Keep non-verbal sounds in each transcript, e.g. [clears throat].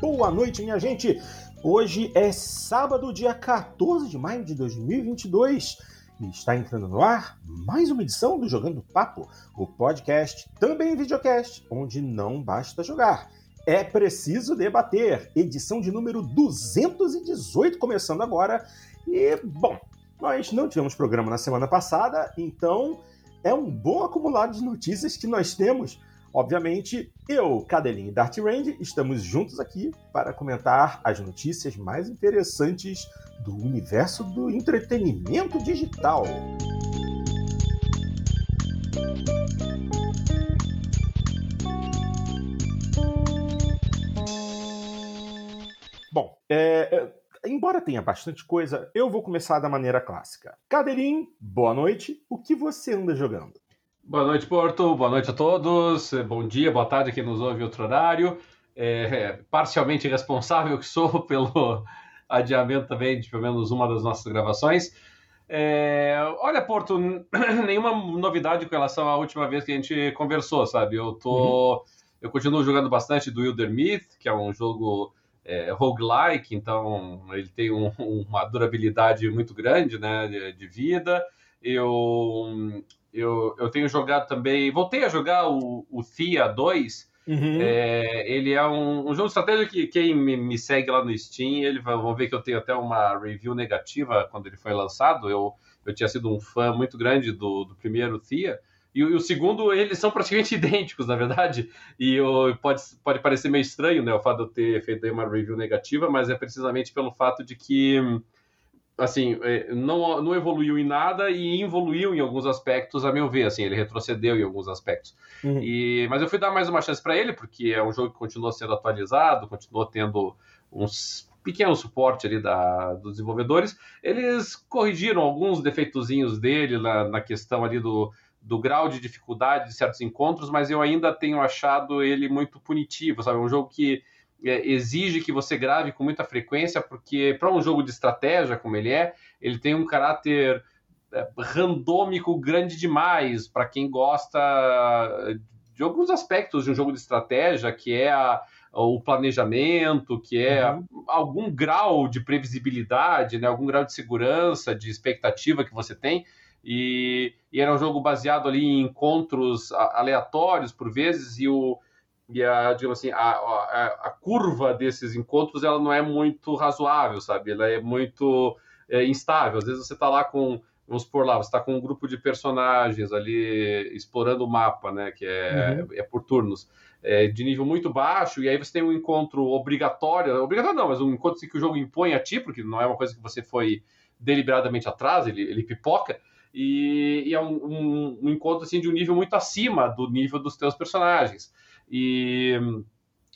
boa noite, minha gente. Hoje é sábado, dia 14 de maio de 2022 e está entrando no ar mais uma edição do Jogando Papo, o podcast, também videocast, onde não basta jogar. É preciso debater. Edição de número 218 começando agora. E, bom, nós não tivemos programa na semana passada, então é um bom acumulado de notícias que nós temos. Obviamente, eu, Cadelinho e Dart Range estamos juntos aqui para comentar as notícias mais interessantes do universo do entretenimento digital. Bom, é, é, embora tenha bastante coisa, eu vou começar da maneira clássica. Cadelinho, boa noite. O que você anda jogando? Boa noite, Porto. Boa noite a todos. Bom dia, boa tarde quem nos ouve outro horário. É, é, parcialmente responsável que sou [laughs] pelo adiamento também de pelo menos uma das nossas gravações. É, olha, Porto, [clears throat] nenhuma novidade com relação à última vez que a gente conversou, sabe? Eu tô, uhum. eu continuo jogando bastante do Wilder Myth, que é um jogo é, roguelike, então ele tem um, [laughs] uma durabilidade muito grande, né, de, de vida. Eu eu, eu tenho jogado também. Voltei a jogar o, o Thea 2. Uhum. É, ele é um, um, jogo de estratégia que quem me, me, segue lá no Steam, ele vai, vão ver que eu tenho até uma review negativa quando ele foi lançado. Eu, eu tinha sido um fã muito grande do, do primeiro Thea. E, e, o segundo, eles são praticamente [laughs] idênticos, na verdade. E eu, pode, pode parecer meio estranho, né? O fato de eu ter feito uma review negativa, mas é precisamente pelo fato de que assim, é, não, não evoluiu em nada e evoluiu em alguns aspectos, a meu ver, assim, ele retrocedeu em alguns aspectos. Uhum. E, mas eu fui dar mais uma chance para ele, porque é um jogo que continuou sendo atualizado, continuou tendo uns pequeno suporte ali da, dos desenvolvedores. Eles corrigiram alguns defeitozinhos dele na, na questão ali do, do grau de dificuldade de certos encontros, mas eu ainda tenho achado ele muito punitivo, sabe? É um jogo que é, exige que você grave com muita frequência, porque para um jogo de estratégia como ele é, ele tem um caráter é, randômico grande demais para quem gosta de alguns aspectos de um jogo de estratégia, que é a, o planejamento, que é uhum. algum grau de previsibilidade, né, algum grau de segurança, de expectativa que você tem. E, e era um jogo baseado ali em encontros aleatórios por vezes, e o, e a, digamos assim, a, a, a, curva desses encontros ela não é muito razoável, sabe? Ela é muito é, instável. Às vezes você está lá com, vamos por lá, você está com um grupo de personagens ali explorando o mapa, né? Que é, uhum. é por turnos, é, de nível muito baixo, e aí você tem um encontro obrigatório, obrigatório não, mas um encontro que o jogo impõe a ti, porque não é uma coisa que você foi deliberadamente atrás, ele, ele pipoca. E, e é um, um, um encontro assim de um nível muito acima do nível dos teus personagens. E,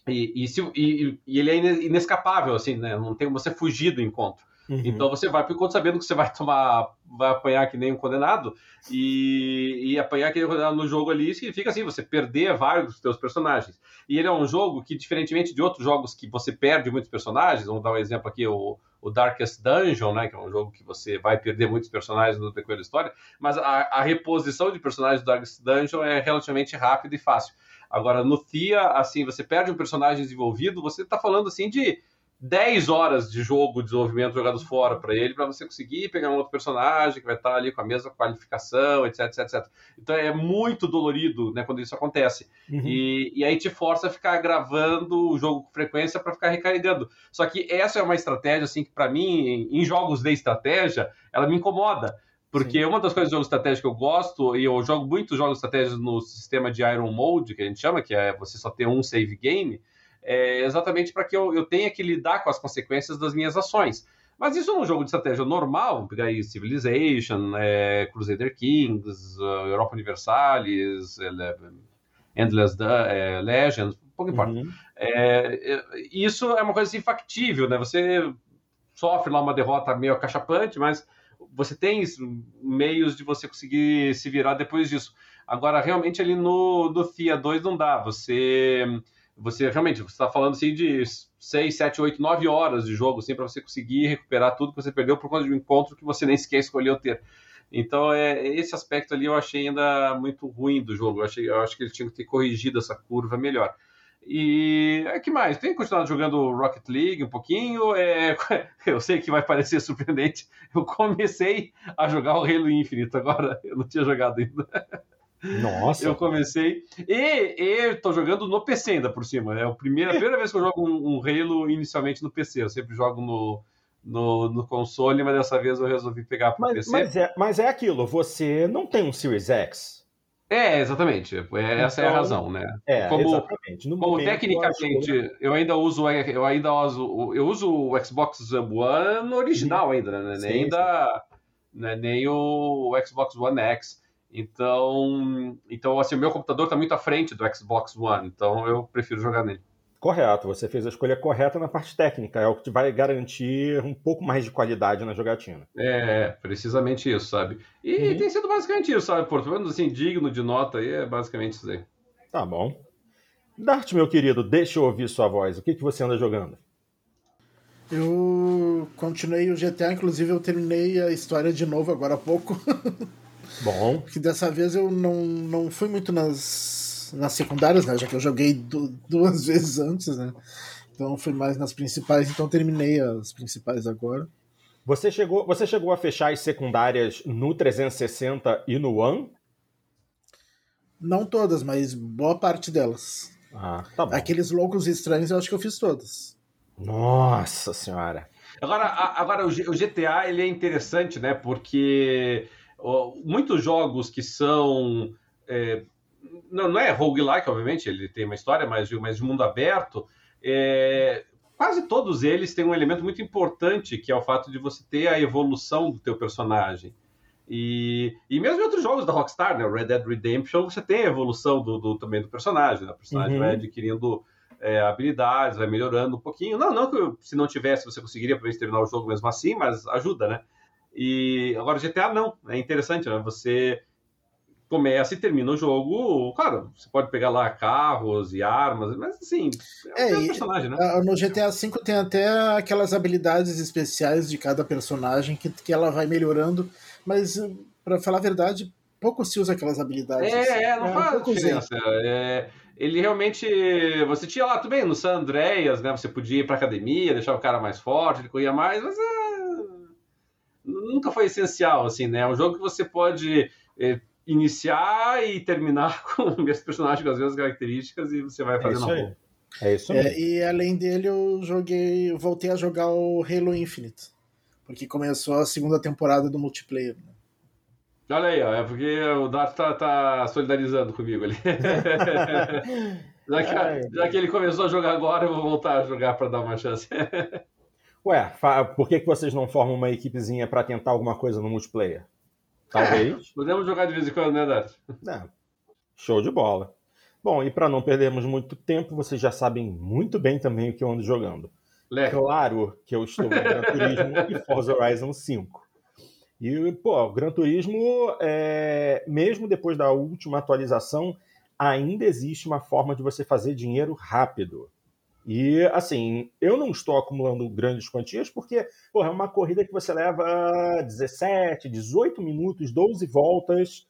e, e, se, e, e ele é inescapável, assim, né? Não tem como você fugir do encontro. Uhum. Então você vai para o encontro sabendo que você vai tomar, vai apanhar que nem um condenado, e, e apanhar que nem um condenado no jogo ali significa assim, você perder vários dos seus personagens. E ele é um jogo que, diferentemente de outros jogos que você perde muitos personagens, vamos dar um exemplo aqui, o, o Darkest Dungeon, né, que é um jogo que você vai perder muitos personagens no decorrer da história, mas a, a reposição de personagens do Darkest Dungeon é relativamente rápida e fácil. Agora, no Thea, assim, você perde um personagem desenvolvido, você está falando, assim, de 10 horas de jogo, de desenvolvimento jogados fora para ele, para você conseguir pegar um outro personagem que vai estar tá ali com a mesma qualificação, etc, etc, etc. Então é muito dolorido, né, quando isso acontece. Uhum. E, e aí te força a ficar gravando o jogo com frequência para ficar recarregando. Só que essa é uma estratégia, assim, que para mim, em jogos de estratégia, ela me incomoda porque Sim. uma das coisas de jogo estratégico que eu gosto, e eu jogo muitos jogos estratégicos no sistema de Iron Mode, que a gente chama, que é você só ter um save game, é exatamente para que eu, eu tenha que lidar com as consequências das minhas ações. Mas isso num jogo de estratégia normal, pegar aí Civilization, é, Crusader Kings, uh, Europa Universalis, Endless é, Legends, pouco importa. Uhum. É, é, isso é uma coisa assim, factível, né? Você sofre lá uma derrota meio acachapante, mas você tem meios de você conseguir se virar depois disso. Agora, realmente, ali no, no FIA 2 não dá. Você, você realmente, está falando assim de 6, 7, 8, 9 horas de jogo assim, para você conseguir recuperar tudo que você perdeu por conta de um encontro que você nem sequer escolheu ter. Então, é, esse aspecto ali eu achei ainda muito ruim do jogo. Eu, achei, eu acho que ele tinha que ter corrigido essa curva melhor. E é que mais? Tenho continuado jogando Rocket League um pouquinho. É, [laughs] eu sei que vai parecer surpreendente. Eu comecei a jogar o Halo Infinite agora. Eu não tinha jogado ainda. Nossa! Eu comecei. E, estou jogando no PC ainda por cima. É a primeira, a primeira vez que eu jogo um, um Halo inicialmente no PC. Eu sempre jogo no, no, no console, mas dessa vez eu resolvi pegar para o PC. Mas é, mas é aquilo, você não tem um Series X. É, exatamente. É, essa então, é a então, razão, né? É, como, exatamente. No como tecnicamente eu, eu, ainda uso, eu ainda uso, eu uso o Xbox One original uhum. ainda, né? Sim, nem, da, né? nem o Xbox One X. Então, então assim, o meu computador está muito à frente do Xbox One, então eu prefiro jogar nele. Correto, você fez a escolha correta na parte técnica, é o que vai garantir um pouco mais de qualidade na jogatina. É, precisamente isso, sabe? E uhum. tem sido basicamente isso, sabe? Por menos assim, digno de nota aí, é basicamente isso aí. Tá bom. Dart, meu querido, deixa eu ouvir sua voz. O que, que você anda jogando? Eu continuei o GTA, inclusive eu terminei a história de novo agora há pouco. [laughs] Bom. que dessa vez eu não, não fui muito nas nas secundárias, né? Já que eu joguei du duas [laughs] vezes antes, né? Então fui mais nas principais, então terminei as principais agora. Você chegou, você chegou a fechar as secundárias no 360 e no One? Não todas, mas boa parte delas. Ah, tá bom. Aqueles loucos estranhos eu acho que eu fiz todas. Nossa senhora. Agora, agora o GTA ele é interessante, né? Porque muitos jogos que são é, não, não é roguelike, obviamente, ele tem uma história mais, mais de mundo aberto. É, quase todos eles têm um elemento muito importante, que é o fato de você ter a evolução do teu personagem. E, e mesmo em outros jogos da Rockstar, né, Red Dead Redemption, você tem a evolução do, do também do personagem. Né? O personagem uhum. vai adquirindo é, habilidades, vai melhorando um pouquinho. Não, não que se não tivesse você conseguiria terminar o jogo mesmo assim, mas ajuda, né? E agora GTA não, é interessante, né? Você começa e termina o jogo. Claro, você pode pegar lá carros e armas, mas assim, é, é um personagem, né? No GTA V tem até aquelas habilidades especiais de cada personagem que, que ela vai melhorando, mas para falar a verdade, pouco se usa aquelas habilidades. É, é não é, faz diferença. É, ele realmente. Você tinha lá, tudo bem, no San Andreas, né? Você podia ir pra academia, deixar o cara mais forte, ele corria mais, mas é, nunca foi essencial, assim, né? É um jogo que você pode é, iniciar e terminar [laughs] com o mesmo personagem com as mesmas características e você vai fazendo é isso É isso é, E além dele, eu joguei. voltei a jogar o Halo Infinite. Porque começou a segunda temporada do multiplayer. Né? Olha aí, ó, é porque o Dart tá, tá solidarizando comigo ali. [laughs] já, que, já que ele começou a jogar agora, eu vou voltar a jogar para dar uma chance. [laughs] Ué, por que, que vocês não formam uma equipezinha para tentar alguma coisa no multiplayer? Talvez. Podemos jogar de vez em quando, né, Dart? É. Show de bola. Bom, e para não perdermos muito tempo, vocês já sabem muito bem também o que eu ando jogando. Claro que eu estou no Gran Turismo e Forza Horizon 5. E, pô, o Gran Turismo, é... mesmo depois da última atualização, ainda existe uma forma de você fazer dinheiro rápido. E, assim, eu não estou acumulando grandes quantias porque, porra, é uma corrida que você leva 17, 18 minutos, 12 voltas.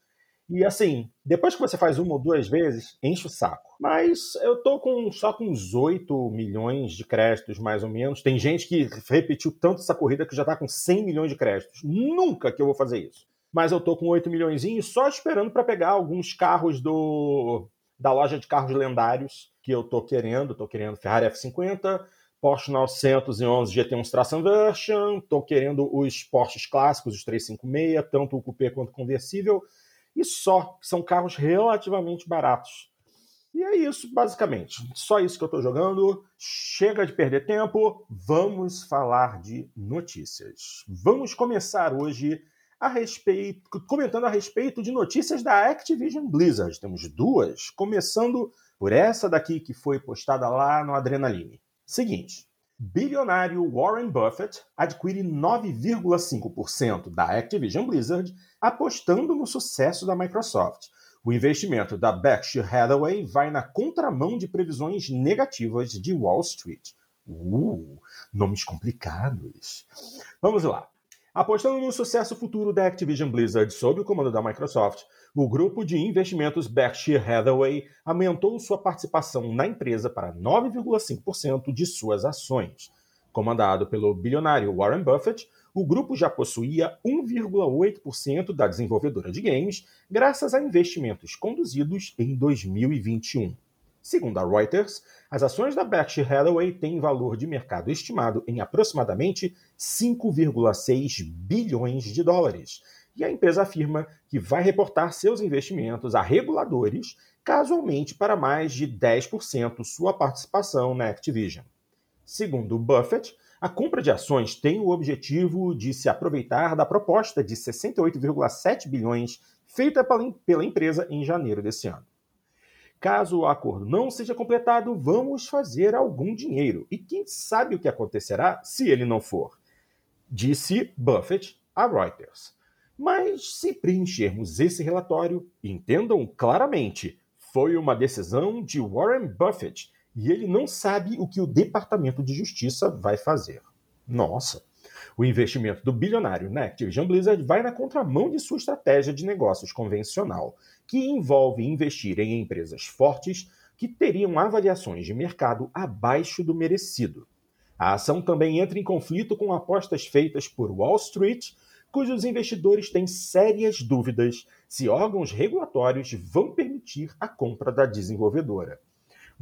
E, assim, depois que você faz uma ou duas vezes, enche o saco. Mas eu tô com só com uns 8 milhões de créditos, mais ou menos. Tem gente que repetiu tanto essa corrida que já tá com 100 milhões de créditos. Nunca que eu vou fazer isso. Mas eu tô com 8 milhões só esperando para pegar alguns carros do da loja de carros lendários que eu tô querendo, tô querendo Ferrari F50, Porsche 911 GT1 Tração Version, tô querendo os Porsches clássicos, os 356, tanto o coupé quanto o conversível, e só, são carros relativamente baratos. E é isso, basicamente. Só isso que eu estou jogando. Chega de perder tempo, vamos falar de notícias. Vamos começar hoje a respeito, comentando a respeito de notícias da Activision Blizzard. Temos duas, começando por essa daqui que foi postada lá no Adrenaline. Seguinte: bilionário Warren Buffett adquire 9,5% da Activision Blizzard, apostando no sucesso da Microsoft. O investimento da Berkshire Hathaway vai na contramão de previsões negativas de Wall Street. Uh, nomes complicados. Vamos lá. Apostando no sucesso futuro da Activision Blizzard sob o comando da Microsoft, o grupo de investimentos Berkshire Hathaway aumentou sua participação na empresa para 9,5% de suas ações. Comandado pelo bilionário Warren Buffett, o grupo já possuía 1,8% da desenvolvedora de games, graças a investimentos conduzidos em 2021. Segundo a Reuters, as ações da Berkshire Hathaway têm valor de mercado estimado em aproximadamente 5,6 bilhões de dólares, e a empresa afirma que vai reportar seus investimentos a reguladores caso aumente para mais de 10% sua participação na Activision. Segundo Buffett, a compra de ações tem o objetivo de se aproveitar da proposta de 68,7 bilhões feita pela empresa em janeiro desse ano. Caso o acordo não seja completado, vamos fazer algum dinheiro. E quem sabe o que acontecerá se ele não for? Disse Buffett a Reuters. Mas se preenchermos esse relatório, entendam claramente, foi uma decisão de Warren Buffett e ele não sabe o que o Departamento de Justiça vai fazer. Nossa! O investimento do bilionário na Activision Blizzard vai na contramão de sua estratégia de negócios convencional, que envolve investir em empresas fortes que teriam avaliações de mercado abaixo do merecido. A ação também entra em conflito com apostas feitas por Wall Street, cujos investidores têm sérias dúvidas se órgãos regulatórios vão permitir a compra da desenvolvedora.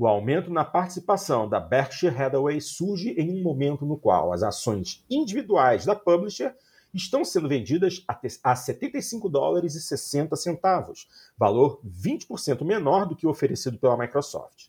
O aumento na participação da Berkshire Hathaway surge em um momento no qual as ações individuais da publisher estão sendo vendidas a 75 dólares e 60 centavos, valor 20% menor do que o oferecido pela Microsoft.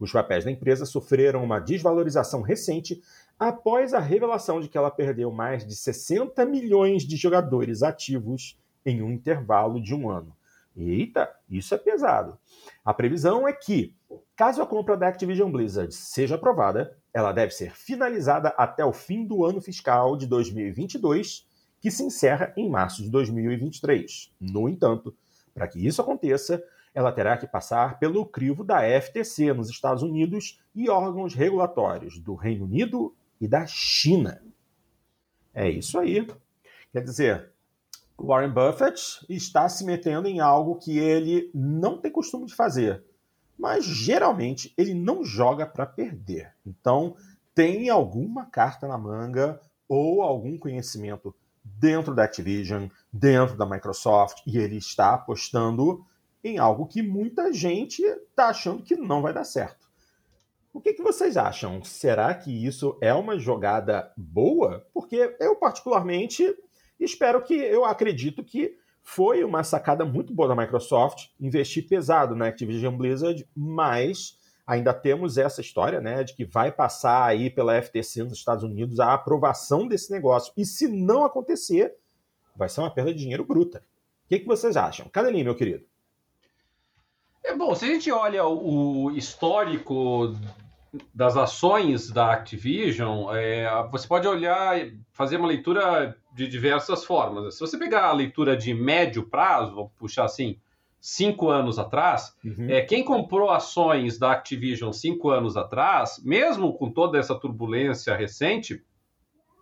Os papéis da empresa sofreram uma desvalorização recente após a revelação de que ela perdeu mais de 60 milhões de jogadores ativos em um intervalo de um ano. Eita, isso é pesado. A previsão é que, caso a compra da Activision Blizzard seja aprovada, ela deve ser finalizada até o fim do ano fiscal de 2022, que se encerra em março de 2023. No entanto, para que isso aconteça, ela terá que passar pelo crivo da FTC nos Estados Unidos e órgãos regulatórios do Reino Unido e da China. É isso aí. Quer dizer, Warren Buffett está se metendo em algo que ele não tem costume de fazer. Mas geralmente ele não joga para perder. Então, tem alguma carta na manga ou algum conhecimento dentro da Activision, dentro da Microsoft, e ele está apostando em algo que muita gente está achando que não vai dar certo. O que, que, vocês acham? Será que isso é uma jogada boa? Porque eu, particularmente, espero que, eu acredito que foi uma sacada muito boa da Microsoft investir pesado na Activision Blizzard, mas ainda temos essa história, né, de que vai passar aí pela FTC nos Estados Unidos a aprovação desse negócio. E se não acontecer, vai ser uma perda de dinheiro bruta. O que, que vocês acham? Cadelinho, meu querido. É bom, se a gente olha o histórico das ações da Activision, é, você pode olhar, fazer uma leitura de diversas formas. Se você pegar a leitura de médio prazo, vou puxar assim, cinco anos atrás, uhum. é, quem comprou ações da Activision cinco anos atrás, mesmo com toda essa turbulência recente,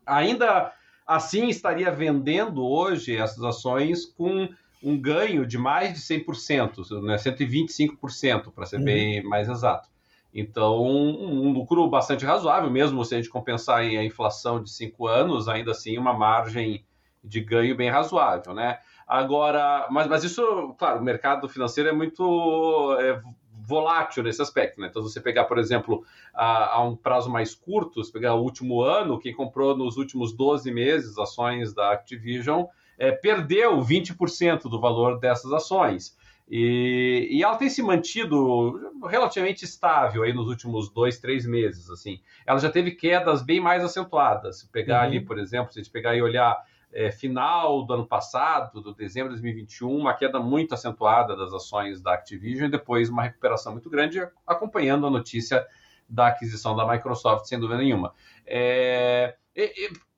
ainda assim estaria vendendo hoje essas ações com um ganho de mais de 100%, né, 125%, para ser uhum. bem mais exato. Então, um lucro bastante razoável, mesmo se a gente compensar a inflação de cinco anos, ainda assim uma margem de ganho bem razoável, né? Agora, mas, mas isso, claro, o mercado financeiro é muito é, volátil nesse aspecto, né? Então, se você pegar, por exemplo, a, a, um prazo mais curto, se pegar o último ano, quem comprou nos últimos 12 meses ações da Activision é, perdeu 20% do valor dessas ações. E, e, ela tem se mantido relativamente estável aí nos últimos dois, três meses, assim. Ela já teve quedas bem mais acentuadas. Se pegar uhum. ali, por exemplo, se a gente pegar e olhar é, final do ano passado, do dezembro de 2021, uma queda muito acentuada das ações da Activision e depois uma recuperação muito grande, acompanhando a notícia da aquisição da Microsoft, sem dúvida nenhuma. É,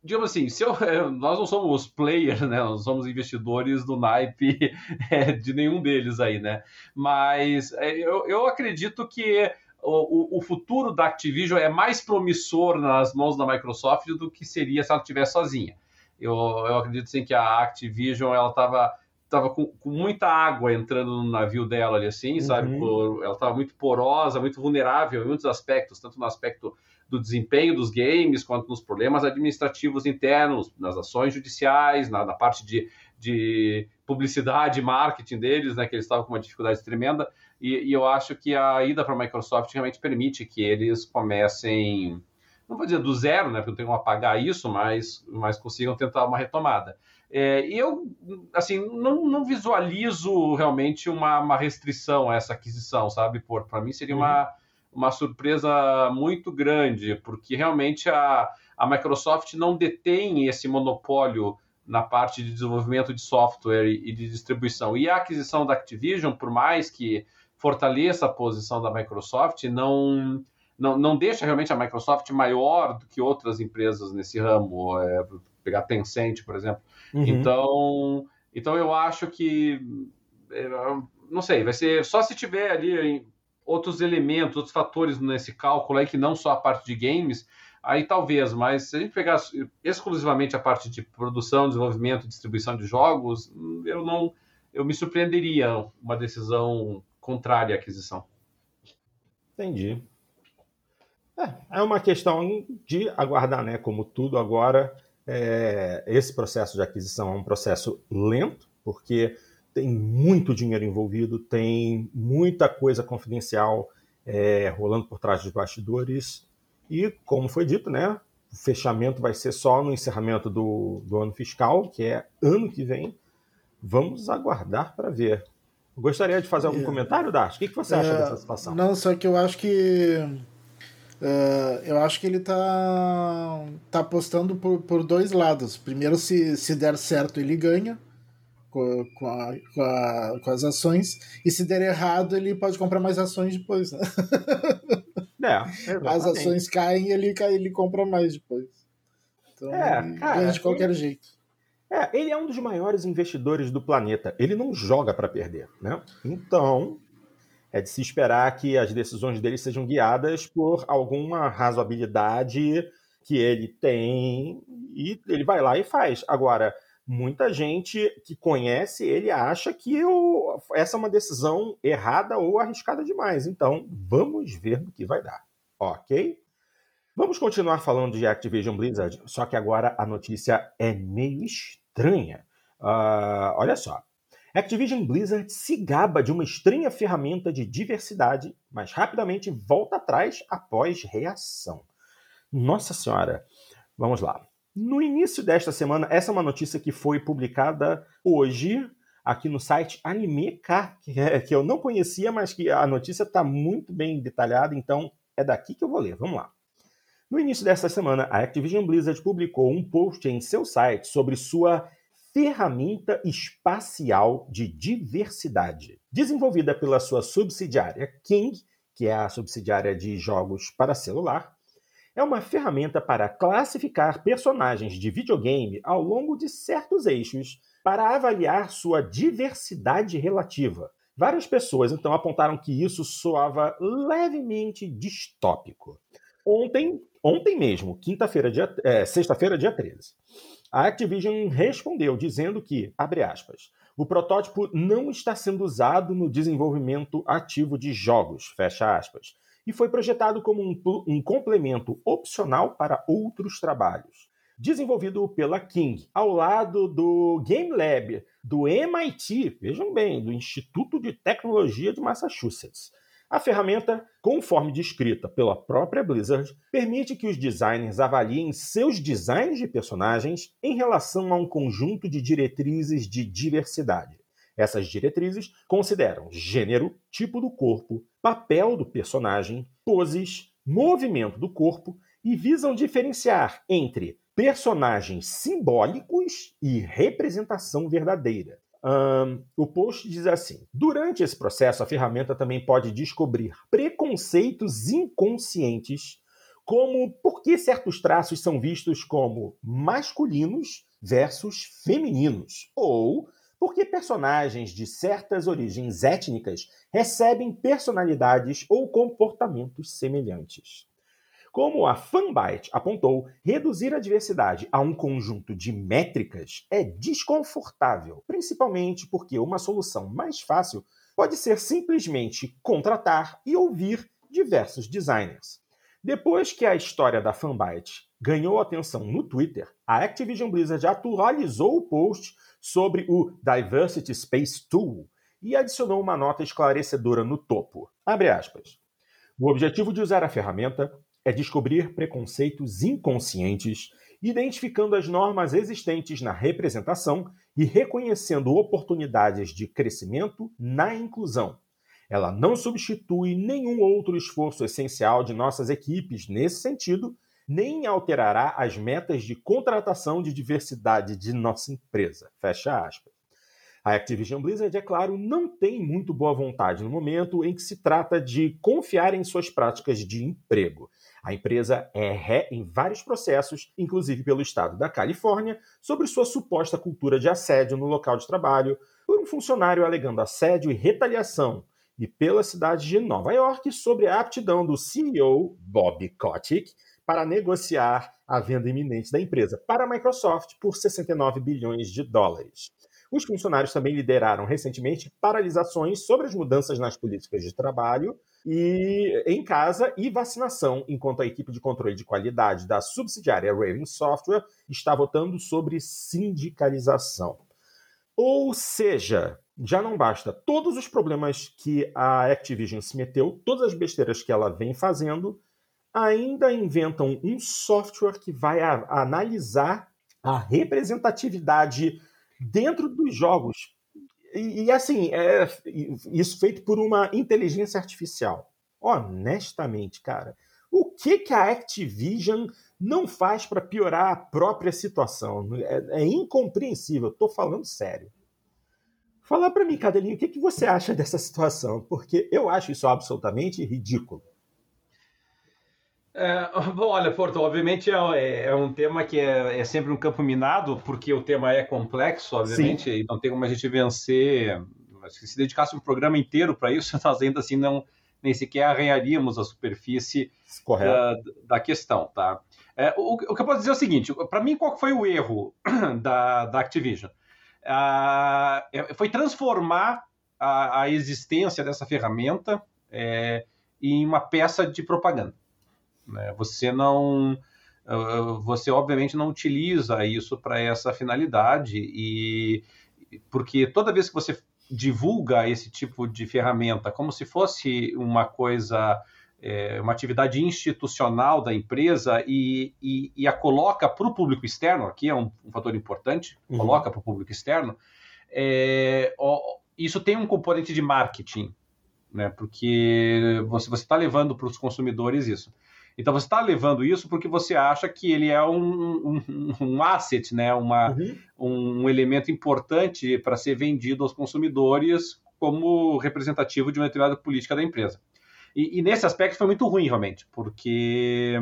digamos assim, se eu, [laughs] nós não somos players, né? Nós somos investidores do naipe é, [laughs] de nenhum deles aí, né? Mas é, eu, eu acredito que o, o, futuro da Activision é mais promissor nas mãos da Microsoft do que seria se ela estivesse sozinha. Eu, eu acredito sim que a Activision ela estava tava com, com, muita água entrando no navio dela ali assim, sabe? Uhum. Por, ela estava muito porosa, muito vulnerável em muitos aspectos, tanto no aspecto do desempenho dos games, quanto nos problemas administrativos internos, nas ações judiciais, na, na parte de, de publicidade e marketing deles, né? Que eles estavam com uma dificuldade tremenda. E, e eu acho que a ida para a Microsoft realmente permite que eles comecem não vou dizer do zero, né, porque não tem como apagar isso, mas, mas consigam tentar uma retomada. É, eu, assim, não, não visualizo realmente uma, uma, restrição a essa aquisição, sabe? Para mim seria uhum. Uma, surpresa muito grande, porque realmente a, a Microsoft não detém esse monopólio na parte de desenvolvimento de software e de distribuição. E a aquisição da Activision, por mais que fortaleça a posição da Microsoft, não, não, não deixa realmente a Microsoft maior do que outras empresas nesse ramo. É, pegar Tencent, por exemplo. Uhum. Então, então eu acho que é, não sei, vai ser só se tiver ali outros elementos, outros fatores nesse cálculo aí que não só a parte de games, aí talvez, mas se a gente pegar exclusivamente a parte de produção, desenvolvimento, distribuição de jogos, eu não eu me surpreenderia uma decisão contrária à aquisição. Entendi. É, é uma questão de aguardar, né? Como tudo agora, é, esse processo de aquisição é um processo lento, porque tem muito dinheiro envolvido, tem muita coisa confidencial é, rolando por trás dos bastidores. E, como foi dito, né, o fechamento vai ser só no encerramento do, do ano fiscal, que é ano que vem. Vamos aguardar para ver. Gostaria de fazer algum é, comentário, Dart? O que, que você acha é, dessa situação? Não, só que eu acho que Uh, eu acho que ele tá, tá apostando por, por dois lados. Primeiro, se, se der certo, ele ganha com, com, a, com, a, com, as ações, e se der errado, ele pode comprar mais ações depois. Né? É, [laughs] As ações caem e ele, ele compra mais depois. Então, é, cara, ganha de qualquer ele, jeito. É, ele é um dos maiores investidores do planeta. Ele não joga para perder, né? Então, é de se esperar que as decisões dele sejam guiadas por alguma razoabilidade que ele tem e ele vai lá e faz. Agora, muita gente que conhece ele acha que eu, essa é uma decisão errada ou arriscada demais. Então, vamos ver no que vai dar. Ok? Vamos continuar falando de Activision Blizzard, só que agora a notícia é meio estranha. Uh, olha só. Activision Blizzard se gaba de uma estranha ferramenta de diversidade, mas rapidamente volta atrás após reação. Nossa Senhora! Vamos lá. No início desta semana, essa é uma notícia que foi publicada hoje aqui no site AnimeK, é, que eu não conhecia, mas que a notícia está muito bem detalhada, então é daqui que eu vou ler. Vamos lá. No início desta semana, a Activision Blizzard publicou um post em seu site sobre sua ferramenta espacial de diversidade, desenvolvida pela sua subsidiária King, que é a subsidiária de jogos para celular. É uma ferramenta para classificar personagens de videogame ao longo de certos eixos para avaliar sua diversidade relativa. Várias pessoas então apontaram que isso soava levemente distópico. Ontem, ontem mesmo, quinta-feira, dia, é, sexta-feira, dia 13, a Activision respondeu dizendo que, abre aspas, o protótipo não está sendo usado no desenvolvimento ativo de jogos, fecha aspas, e foi projetado como um, um complemento opcional para outros trabalhos. Desenvolvido pela King, ao lado do Game Lab do MIT, vejam bem, do Instituto de Tecnologia de Massachusetts, a ferramenta, conforme descrita pela própria Blizzard, permite que os designers avaliem seus designs de personagens em relação a um conjunto de diretrizes de diversidade. Essas diretrizes consideram gênero, tipo do corpo, papel do personagem, poses, movimento do corpo e visam diferenciar entre personagens simbólicos e representação verdadeira. Um, o post diz assim: durante esse processo, a ferramenta também pode descobrir preconceitos inconscientes, como por que certos traços são vistos como masculinos versus femininos, ou porque personagens de certas origens étnicas recebem personalidades ou comportamentos semelhantes. Como a Fanbyte apontou, reduzir a diversidade a um conjunto de métricas é desconfortável, principalmente porque uma solução mais fácil pode ser simplesmente contratar e ouvir diversos designers. Depois que a história da Fanbyte ganhou atenção no Twitter, a Activision Blizzard atualizou o post sobre o Diversity Space Tool e adicionou uma nota esclarecedora no topo. Abre aspas. O objetivo de usar a ferramenta é descobrir preconceitos inconscientes, identificando as normas existentes na representação e reconhecendo oportunidades de crescimento na inclusão. Ela não substitui nenhum outro esforço essencial de nossas equipes nesse sentido, nem alterará as metas de contratação de diversidade de nossa empresa. Fecha aspas. A Activision Blizzard, é claro, não tem muito boa vontade no momento em que se trata de confiar em suas práticas de emprego. A empresa é ré em vários processos, inclusive pelo estado da Califórnia, sobre sua suposta cultura de assédio no local de trabalho, por um funcionário alegando assédio e retaliação, e pela cidade de Nova York sobre a aptidão do CEO Bob Kotick para negociar a venda iminente da empresa para a Microsoft por 69 bilhões de dólares. Os funcionários também lideraram recentemente paralisações sobre as mudanças nas políticas de trabalho e em casa e vacinação, enquanto a equipe de controle de qualidade da subsidiária Raven Software está votando sobre sindicalização. Ou seja, já não basta todos os problemas que a Activision se meteu, todas as besteiras que ela vem fazendo, ainda inventam um software que vai analisar a representatividade dentro dos jogos. E, e assim, é, isso feito por uma inteligência artificial. Honestamente, cara, o que, que a Activision não faz para piorar a própria situação? É, é incompreensível, estou falando sério. Fala para mim, Cadelinho, o que, que você acha dessa situação? Porque eu acho isso absolutamente ridículo. É, [laughs] bom, olha, Porto, obviamente é, é, é um tema que é, é, sempre um campo minado, porque o tema é complexo, obviamente, Sim. e não tem como a gente vencer. Se dedicasse um programa inteiro para isso, [laughs] nós ainda assim não nem sequer arranharíamos a superfície da, da, questão, tá? É, o, o, que eu posso dizer é o seguinte: para mim, qual foi o erro [clears throat] da, da Activision? Ah, é, foi transformar a, a, existência dessa ferramenta em uma peça de propaganda. Né? Você não, uh, você obviamente não utiliza isso para essa finalidade e porque toda vez que você divulga esse tipo de ferramenta como se fosse uma coisa é, uma atividade institucional da empresa e, e, e a coloca para o público externo, aqui é um, um fator importante, uhum. coloca para o público externo, é, ó, isso tem um componente de marketing, né? Porque você está levando para os consumidores isso. Então você está levando isso porque você acha que ele é um, um, um asset, né? Uma, uhum. um elemento importante para ser vendido aos consumidores como representativo de uma determinada política da empresa. E, e nesse aspecto foi muito ruim, realmente, porque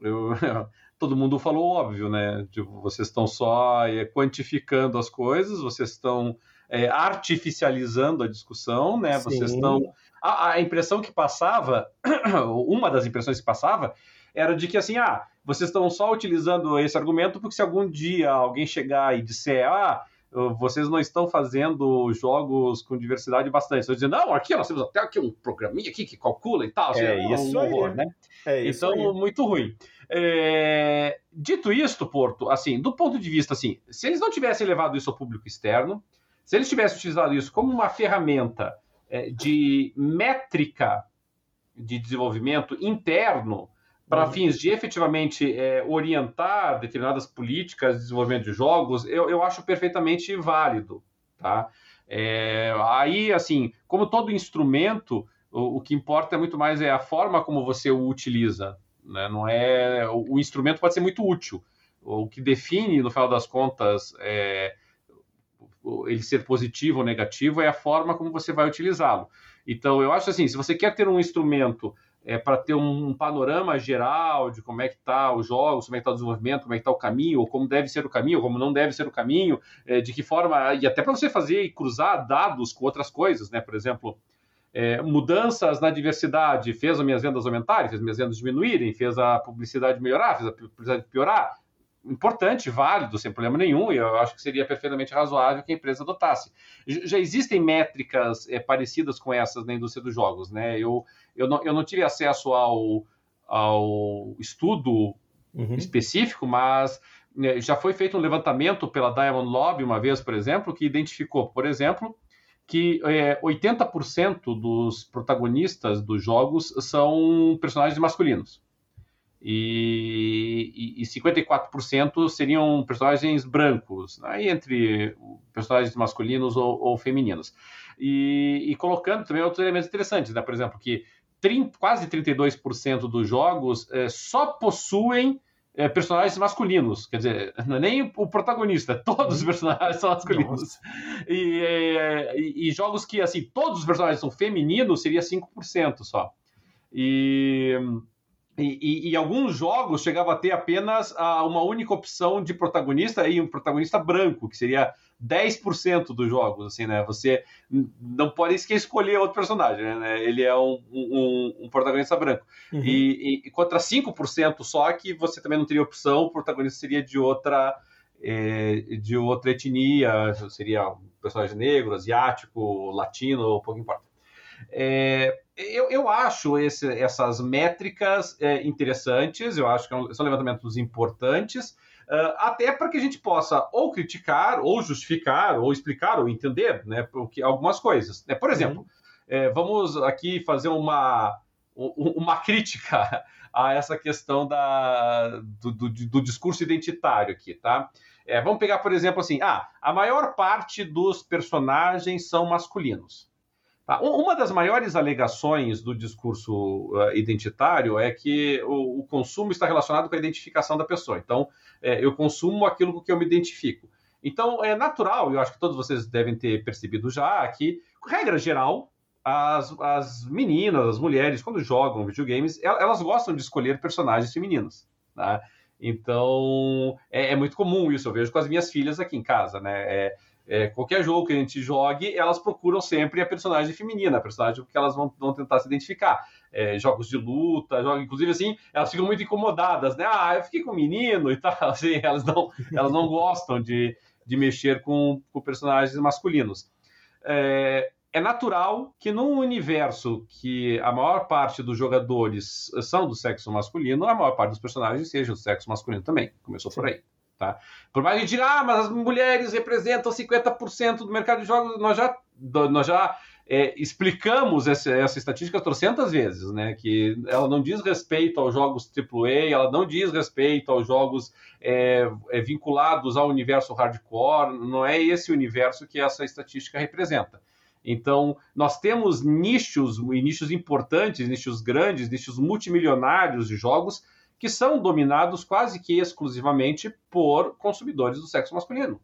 eu, [laughs] todo mundo falou óbvio, né? Vocês estão só é, quantificando as coisas, vocês estão é, artificializando a discussão, né? Sim. Vocês estão a, a impressão que passava, [clears throat] uma das impressões que passava, era de que assim, ah, vocês estão só utilizando esse argumento porque se algum dia alguém chegar e disser, ah, vocês não estão fazendo jogos com diversidade bastante. Estão dizendo, não, aqui nós temos até aqui um programinha aqui que calcula e tal. Assim, é, é isso um horror, aí. né? É isso então, aí. muito ruim. É... Dito isto, Porto, assim, do ponto de vista, assim, se eles não tivessem levado isso ao público externo, se eles tivessem utilizado isso como uma ferramenta de métrica de desenvolvimento interno para uhum. fins de efetivamente é, orientar determinadas políticas de desenvolvimento de jogos, eu, eu acho perfeitamente válido. Tá? É, aí, assim, como todo instrumento, o, o, que importa muito mais é a forma como você o utiliza. Né? Não é o, o instrumento pode ser muito útil. O que define, no final das contas, é, ele ser positivo ou negativo, é a forma como você vai utilizá-lo. Então, eu acho assim, se você quer ter um instrumento é, para ter um panorama geral de como é que está os jogos, como é que está o desenvolvimento, como é que está o caminho, ou como deve ser o caminho, como não deve ser o caminho, é, de que forma, e até para você fazer e cruzar dados com outras coisas, né? Por exemplo, é, mudanças na diversidade fez as minhas vendas aumentarem, fez as minhas vendas diminuírem, fez a publicidade melhorar, fez a publicidade piorar. Importante, válido, sem problema nenhum, e eu acho que seria perfeitamente razoável que a empresa adotasse. Já existem métricas é, parecidas com essas na indústria dos jogos, né? Eu, eu, não, eu não tive acesso ao, ao estudo uhum. específico, mas né, já foi feito um levantamento pela Diamond Lobby uma vez, por exemplo, que identificou, por exemplo, que é, 80% dos protagonistas dos jogos são personagens masculinos. E, e, e 54% seriam personagens brancos, aí entre personagens masculinos ou, ou femininos. E, e, colocando também outros elementos interessantes, né? por exemplo, que 30, quase 32% dos jogos é, só possuem é, personagens masculinos, quer dizer, [laughs] não é nem o protagonista, [laughs] todos os uhum. personagens são masculinos. E, é, e, e, jogos que, assim, todos os personagens são femininos, seria 5% só. E, e, e, alguns jogos chegava a ter apenas a, uma única opção de protagonista e um protagonista branco, que seria 10% dos jogos, assim, né? Você não pode escolher outro personagem, né? Ele é um, um, um protagonista branco. Uhum. E, e, contra 5% só que você também não teria opção, o protagonista seria de outra, é, de outra etnia, seria um personagem negro, asiático, latino, pouco importa. É, eu, eu acho esse, essas métricas é, interessantes, eu acho que é são levantamentos importantes, Uh, até para que a gente possa ou criticar, ou justificar, ou explicar, ou entender né, porque, algumas coisas. Né? Por exemplo, uhum. é, vamos aqui fazer uma, uma crítica [laughs] a essa questão da, do, do, do discurso identitário aqui, tá? É, vamos pegar, por exemplo, assim, ah, a maior parte dos personagens são masculinos. Tá? Uma das maiores alegações do discurso uh, identitário é que o, consumo está relacionado com a identificação da pessoa. Então, é, eu consumo aquilo com que eu me identifico. Então, é natural, eu acho que todos vocês devem ter percebido já, que, regra geral, as, as meninas, as mulheres, quando jogam videogames, elas gostam de escolher personagens femininos. Tá? Então, é, é, muito comum isso, eu vejo com as minhas filhas aqui em casa, né? É, é, qualquer jogo que a gente jogue, elas procuram sempre a personagem feminina, a personagem que elas vão, vão tentar se identificar. É, jogos de luta, inclusive assim, elas ficam muito incomodadas, né? Ah, eu fiquei com um menino e tal, [laughs] assim, elas não, elas não gostam de, de mexer com, com personagens masculinos. É, é natural que num universo que a maior parte dos jogadores são do sexo masculino, a maior parte dos personagens seja do sexo masculino também. Começou Sim. por aí. Tá? Por mais que diga, ah, mas as mulheres representam 50% do mercado de jogos, nós já, nós já é, explicamos essa, essa estatística trocentas vezes, né? Que ela não diz respeito aos jogos AAA, ela não diz respeito aos jogos é, é, vinculados ao universo hardcore, não é esse universo que essa estatística representa. Então, nós temos nichos, nichos importantes, nichos grandes, nichos multimilionários de jogos que são dominados quase que exclusivamente por consumidores do sexo masculino.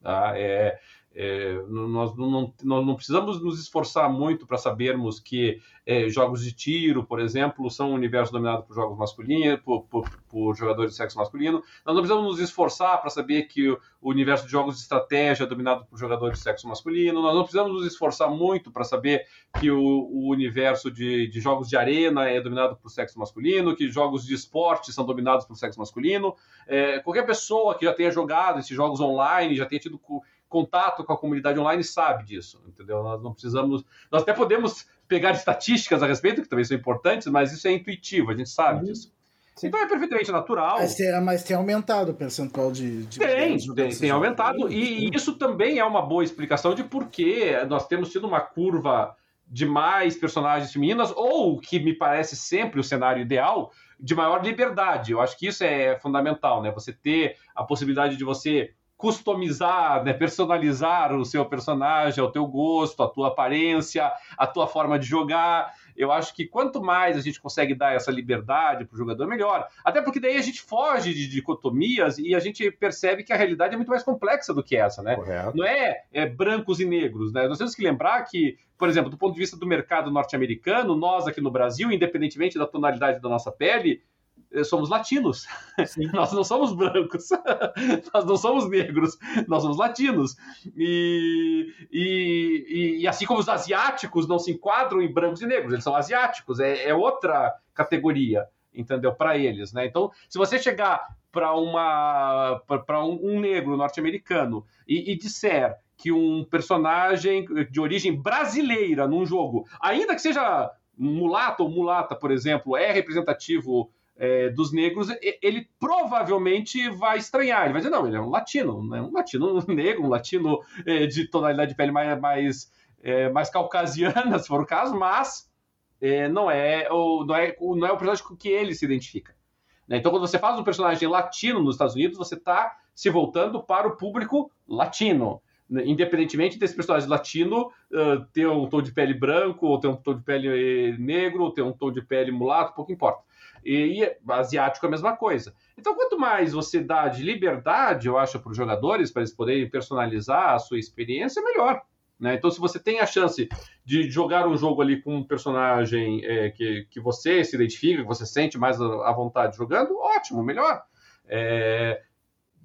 Tá? É, é, nós, não, nós, não, precisamos nos esforçar muito para sabermos que é, jogos de tiro, por exemplo, são um universo dominado por jogos masculinos, por, por, por, jogadores de sexo masculino. Nós não precisamos nos esforçar para saber que o, universo de jogos de estratégia é dominado por jogadores de sexo masculino. Nós não precisamos nos esforçar muito para saber que o, o universo de, de, jogos de arena é dominado por sexo masculino, que jogos de esporte são dominados por sexo masculino. É, qualquer pessoa que já tenha jogado esses jogos online, já tenha tido contato com a comunidade online sabe disso, entendeu? Nós não precisamos. Nós até podemos pegar estatísticas a respeito, que também são importantes, mas isso é intuitivo, a gente sabe uhum. disso. Sim. Então é perfeitamente natural. Mas tem, mas tem aumentado o percentual de. de tem, tem, tem aumentado. E, e, isso também é uma boa explicação de por que nós temos tido uma curva de mais personagens femininas, ou que me parece sempre o cenário ideal, de maior liberdade. Eu acho que isso é fundamental, né? Você ter a possibilidade de você customizar, né, personalizar o seu personagem, o teu gosto, a tua aparência, a tua forma de jogar. Eu acho que quanto mais a gente consegue dar essa liberdade para o jogador, melhor. Até porque daí a gente foge de dicotomias e a gente percebe que a realidade é muito mais complexa do que essa, né? Correto. Não é, é brancos e negros, né? Nós temos que lembrar que, por exemplo, do ponto de vista do mercado norte-americano, nós aqui no Brasil, independentemente da tonalidade da nossa pele, somos latinos. [laughs] nós não somos brancos, [laughs] nós não somos negros, nós somos latinos. E, e, e, assim como os asiáticos não se enquadram em brancos e negros, eles são asiáticos, é, é outra categoria, entendeu? Para eles, né? Então, se você chegar para uma para um, um, negro norte-americano e, e disser que um personagem de origem brasileira num jogo, ainda que seja mulato ou mulata, por exemplo, é representativo é, dos negros, ele provavelmente vai estranhar. Ele vai dizer, não, ele é um latino, né? um latino [laughs] negro, um latino é, de tonalidade de pele mais, mais, é, mais caucasiana, [laughs] se for o caso, mas é, não, é o, não, é, não é o personagem com que ele se identifica. Né? Então, quando você faz um personagem latino nos Estados Unidos, você está se voltando para o público latino. Né, independentemente desse personagem latino uh, ter um tom de pele branco, ou ter um tom de pele eh, negro, ou ter um tom de pele mulato, pouco importa. E, e asiático é a mesma coisa. Então, quanto mais você dá de liberdade, eu acho, para os jogadores, para eles poderem personalizar a sua experiência, melhor. Né? Então, se você tem a chance de jogar um jogo ali com um personagem é, que, que você se identifica, que você sente mais à vontade jogando, ótimo, melhor. É,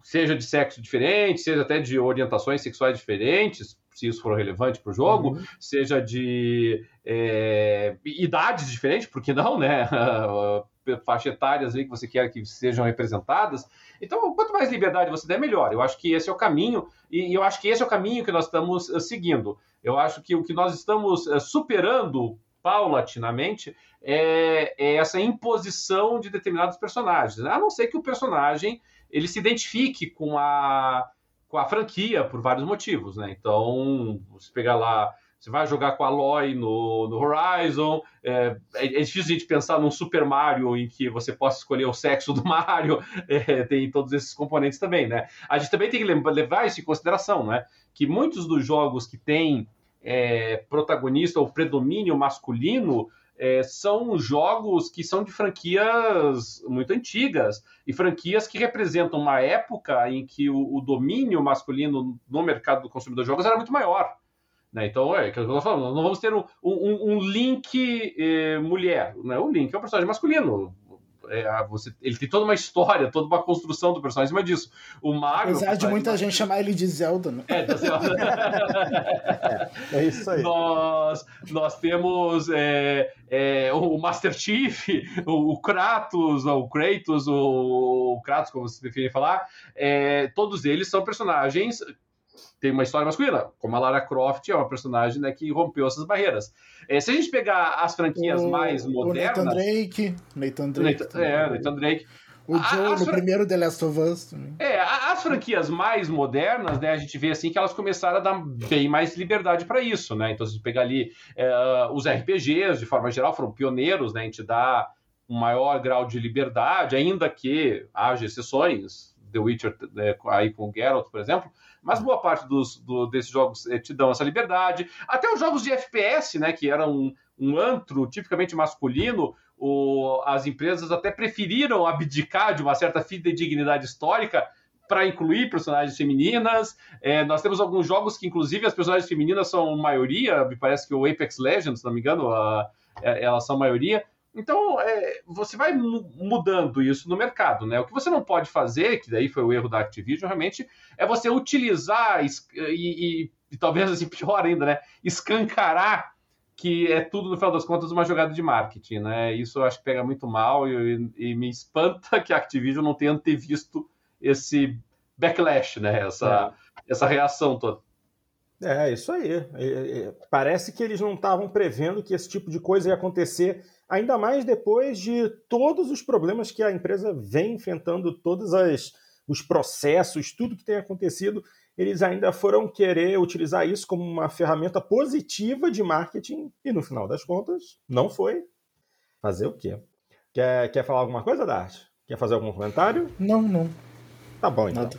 seja de sexo diferente, seja até de orientações sexuais diferentes, se isso for relevante para o jogo, uhum. seja de é, idades diferentes, porque não, né? [laughs] Faixa etárias aí que você quer que sejam representadas. Então, quanto mais liberdade você der, melhor. Eu acho que esse é o caminho, e eu acho que esse é o caminho que nós estamos eh, seguindo. Eu acho que o que nós estamos eh, superando paulatinamente é, é essa imposição de determinados personagens. A não ser que o personagem ele se identifique com a, com a franquia por vários motivos, né? Então, você pegar lá, você vai jogar com a Aloy no, no Horizon, é, é, é, difícil a gente pensar num Super Mario em que você possa escolher o sexo do [laughs] Mario, é, tem todos esses componentes também, né? A gente também tem que levar isso em consideração, né? Que muitos dos jogos que têm é, protagonista ou predomínio masculino é, são jogos que são de franquias muito antigas e franquias que representam uma época em que o, o domínio masculino no mercado do consumidor de jogos era muito maior. Né? Então, é que eu estou falando, não vamos ter um, um, um Link eh, mulher. Né? O Link é um personagem masculino é, você, ele tem toda uma história, toda uma construção do personagem em cima disso. O Mario. Apesar de muita gente chamar ele de Zelda, né? É, Zelda. [laughs] é, é, isso aí. Nós, nós temos é, é, o Master Chief, o, o Kratos, o Kratos, o, o Kratos, como você prefere falar, é, todos eles são personagens tem uma história masculina, como a Lara Croft é uma personagem né, que rompeu essas barreiras. É, se a gente pegar as franquias o, mais modernas. O Nathan Drake. Nathan Drake. Nathan, é, Nathan Drake. O Joe no primeiro The Last of Us também. É, as franquias mais modernas, né, a gente vê assim que elas começaram a dar bem mais liberdade para isso, né? Então, se pegar ali é, os RPGs, de forma geral, foram pioneiros, né? A gente dá um maior grau de liberdade, ainda que haja exceções, The Witcher né, aí com o Geralt, por exemplo, mas boa parte dos, do, desses jogos eh, te dão essa liberdade. Até os jogos de FPS, né, que eram um, um antro tipicamente masculino, o, as empresas até preferiram abdicar de uma certa fidedignidade histórica para incluir personagens femininas. É, nós temos alguns jogos que, inclusive, as personagens femininas são maioria, me parece que o Apex Legends, se não me engano, a, a, é, elas são maioria. Então, é, você vai mudando isso no mercado, né? O que você não pode fazer, que daí foi o erro da Activision, realmente, é você utilizar e, e, e talvez assim, pior ainda, né? Escancarar que é tudo, no final das contas, uma jogada de marketing, né? Isso eu acho que pega muito mal e, e me espanta que a Activision não tenha antevisto esse backlash, né? Essa, é. essa reação toda. É, isso aí. É, é, parece que eles não estavam prevendo que esse tipo de coisa ia acontecer ainda mais depois de todos os problemas que a empresa vem enfrentando, todos as, os processos, tudo que tem acontecido, eles ainda foram querer utilizar isso como uma ferramenta positiva de marketing e no final das contas não foi. Fazer o quê? Quer, quer falar alguma coisa, Dart? Quer fazer algum comentário? Não, não. Tá bom, então. Nada.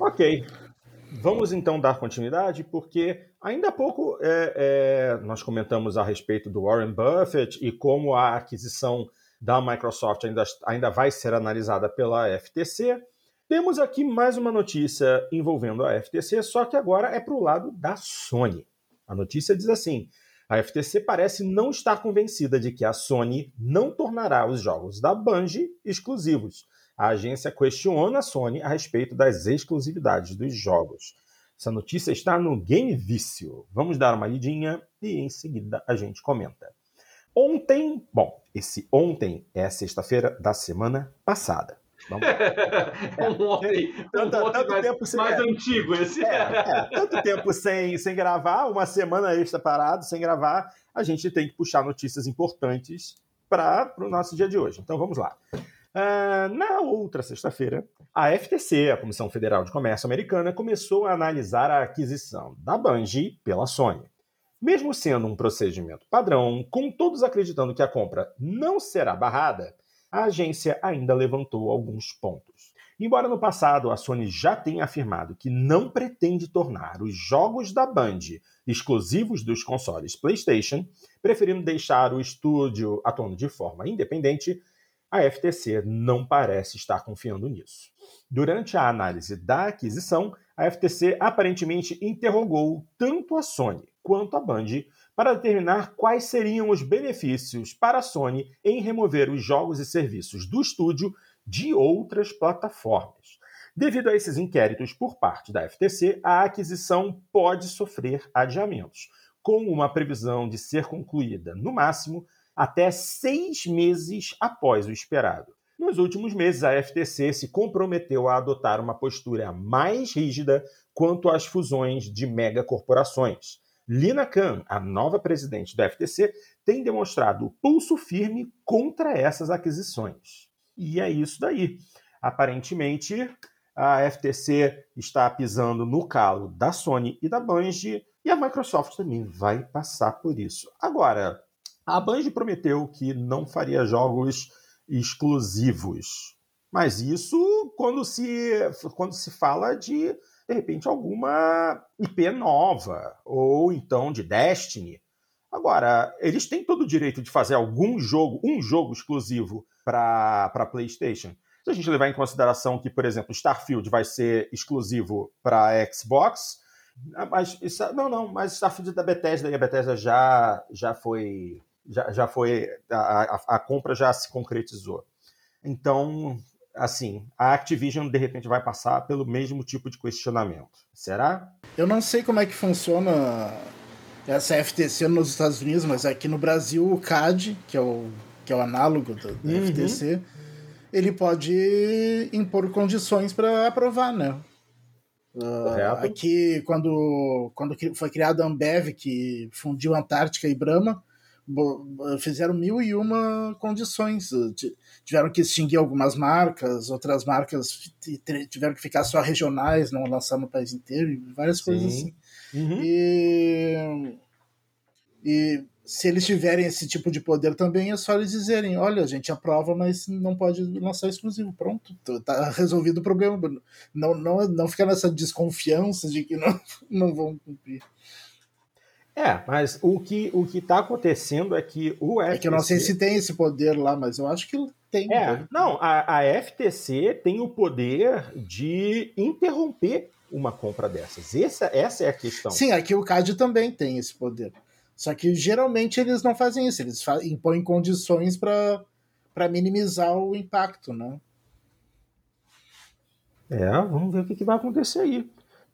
ok. Vamos então dar continuidade, porque ainda há pouco é, é, nós comentamos a respeito do Warren Buffett e como a aquisição da Microsoft ainda, ainda vai ser analisada pela FTC. Temos aqui mais uma notícia envolvendo a FTC, só que agora é para o lado da Sony. A notícia diz assim: A FTC parece não estar convencida de que a Sony não tornará os jogos da Bungie exclusivos. A agência questiona a Sony a respeito das exclusividades dos jogos. Essa notícia está no Game Vício. Vamos dar uma lidinha e em seguida a gente comenta. Ontem, bom, esse ontem é sexta-feira da semana passada. Vamos é, [laughs] um ontem, tanto, um tanto mais, tempo sem, mais é, antigo esse. É, é, tanto tempo sem, sem gravar, uma semana extra parado, sem gravar, a gente tem que puxar notícias importantes para o nosso dia de hoje. Então vamos lá. Uh, na outra sexta-feira, a FTC, a Comissão Federal de Comércio Americana, começou a analisar a aquisição da Bungie pela Sony. Mesmo sendo um procedimento padrão, com todos acreditando que a compra não será barrada, a agência ainda levantou alguns pontos. Embora no passado a Sony já tenha afirmado que não pretende tornar os jogos da Band exclusivos dos consoles PlayStation, preferindo deixar o estúdio atuando de forma independente, a FTC não parece estar confiando nisso. Durante a análise da aquisição, a FTC aparentemente interrogou tanto a Sony quanto a Band para determinar quais seriam os benefícios para a Sony em remover os jogos e serviços do estúdio de outras plataformas. Devido a esses inquéritos por parte da FTC, a aquisição pode sofrer adiamentos, com uma previsão de ser concluída, no máximo, até seis meses após o esperado. Nos últimos meses, a FTC se comprometeu a adotar uma postura mais rígida quanto às fusões de megacorporações. Lina Khan, a nova presidente da FTC, tem demonstrado pulso firme contra essas aquisições. E é isso daí. Aparentemente, a FTC está pisando no calo da Sony e da Bungie, e a Microsoft também vai passar por isso. Agora, a Bungie prometeu que não faria jogos exclusivos. Mas isso quando se, quando se fala de de repente, alguma IP nova, ou então de Destiny. Agora, eles têm todo o direito de fazer algum jogo, um jogo exclusivo para PlayStation. Se a gente levar em consideração que, por exemplo, Starfield vai ser exclusivo para Xbox, ah, mas isso, não, não, mas Starfield é da Bethesda e a Bethesda já, já foi, já, já foi, a, a, compra já se concretizou. Então, assim, a Activision de repente vai passar pelo mesmo tipo de questionamento. Será? Eu não sei como é que funciona essa FTC nos Estados Unidos, mas aqui no Brasil o CAD, que é o, que é o análogo da, da uhum. FTC, ele pode impor condições para aprovar, né? Uh, aqui, quando, quando foi criada a Ambev, que fundiu Antártica e Brahma, fizeram mil e uma condições. Tiveram que extinguir algumas marcas, outras marcas tiveram que ficar só regionais, não lançar no país inteiro, várias Sim. coisas assim. Uhum. E, e se eles tiverem esse tipo de poder também, é só eles dizerem: olha, a gente aprova, mas não pode lançar exclusivo. Pronto, tá resolvido o problema. Não, não, não ficar nessa desconfiança de que não, [laughs] não vão cumprir. É, mas o que o que está acontecendo é que o FTC... É que eu não sei se tem esse poder lá, mas eu acho que tem. É, né? não, a, a FTC tem o poder de interromper uma compra dessas. Essa, essa é a questão. Sim, aqui o CAD também tem esse poder. Só que geralmente eles não fazem isso, eles impõem condições para minimizar o impacto, né? É, vamos ver o que, que vai acontecer aí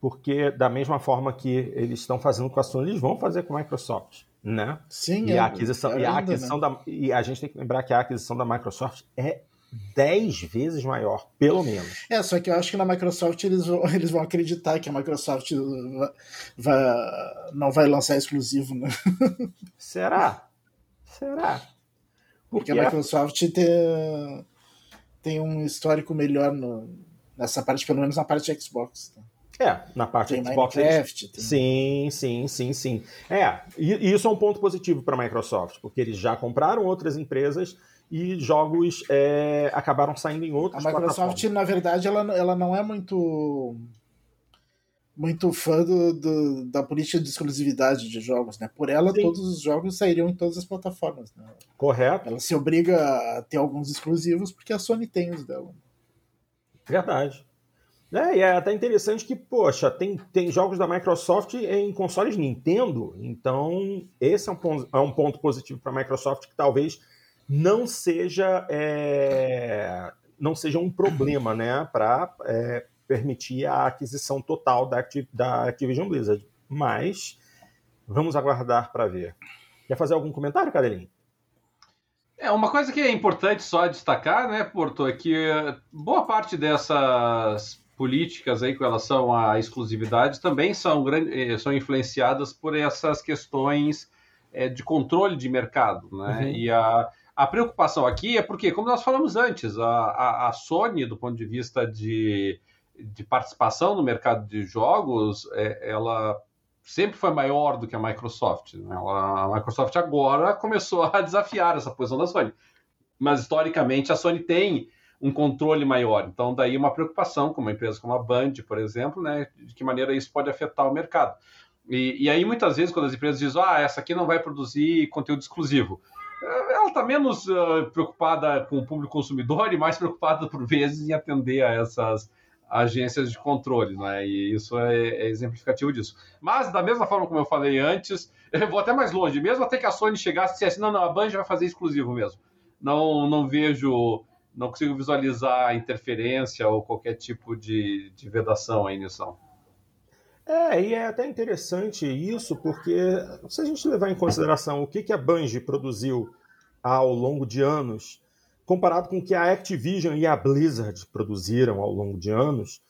porque da mesma forma que eles estão fazendo com a Sony, eles vão fazer com a Microsoft, né? Sim, e é, a aquisição, é e a aquisição né? da e a gente tem que lembrar que a aquisição da Microsoft é 10 vezes maior, pelo menos. É, só que eu acho que na Microsoft eles vão, eles vão acreditar que a Microsoft vai, vai, não vai lançar exclusivo, né? [laughs] Será? Será? Porque, Porque a Microsoft tem, tem um histórico melhor no, nessa parte, pelo menos na parte de Xbox. Tá? É, na parte tem Xbox. Minecraft, eles... Sim, sim, sim, sim. É, e isso é um ponto positivo para a Microsoft, porque eles já compraram outras empresas e jogos é, acabaram saindo em outras A Microsoft, na verdade, ela, ela não é muito muito fã do, do, da política de exclusividade de jogos, né? Por ela, Sim. todos os jogos sairiam em todas as plataformas, né? Correto. Ela se obriga a ter alguns exclusivos porque a Sony tem os dela. Verdade. É, e é até interessante que, poxa, tem, tem jogos da Microsoft em consoles Nintendo, então esse é um ponto, é um ponto positivo para a Microsoft que talvez não seja é, não seja um problema, né, para é, permitir a aquisição total da, da Activision Blizzard. Mas vamos aguardar para ver. Quer fazer algum comentário, Cadelinho? É, uma coisa que é importante só destacar, né, Porto, é que boa parte dessas políticas aí com relação à exclusividade também são, eh, são influenciadas por essas questões é, de controle de mercado, né? Uhum. E a, a preocupação aqui é porque, como nós falamos antes, a, a, a Sony, do ponto de vista de, de participação no mercado de jogos, é, ela sempre foi maior do que a Microsoft. Né? Ela, a Microsoft agora começou [laughs] a desafiar essa posição da Sony. Mas, historicamente, a Sony tem um controle maior. Então, daí uma preocupação com uma empresa como a Band, por exemplo, né? de que maneira isso pode afetar o mercado. E, e aí, muitas vezes, quando as empresas dizem, ah, essa aqui não vai produzir conteúdo exclusivo, ela está menos uh, preocupada com o público consumidor e mais preocupada, por vezes, em atender a essas agências de controle, né? E isso é, é, exemplificativo disso. Mas, da mesma forma como eu falei antes, [laughs] eu vou até mais longe, mesmo até que a Sony chegasse e dissesse, não, não, a Band vai fazer exclusivo mesmo. Não, não vejo, não consigo visualizar interferência ou qualquer tipo de, de vedação aí nisso. É, e é até interessante isso, porque se a gente levar em consideração o que, que a Bungie produziu ao longo de anos, comparado com o que a Activision e a Blizzard produziram ao longo de anos,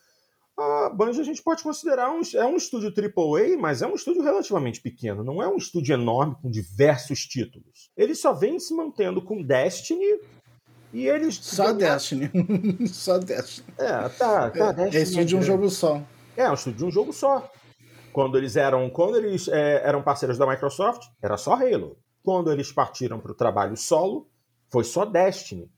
a Bungie a gente pode considerar um, é um estúdio AAA, mas é um estúdio relativamente pequeno, não é um estúdio enorme com diversos títulos. Ele só vem se mantendo com Destiny e eles. Só Destiny. [laughs] só Destiny. É, tá, tá. É, Destiny é estúdio de um jogo só. É, um estúdio de um jogo só. Quando eles eram, quando eles é, eram parceiros da Microsoft, era só Halo. Quando eles partiram para o trabalho solo, foi só Destiny.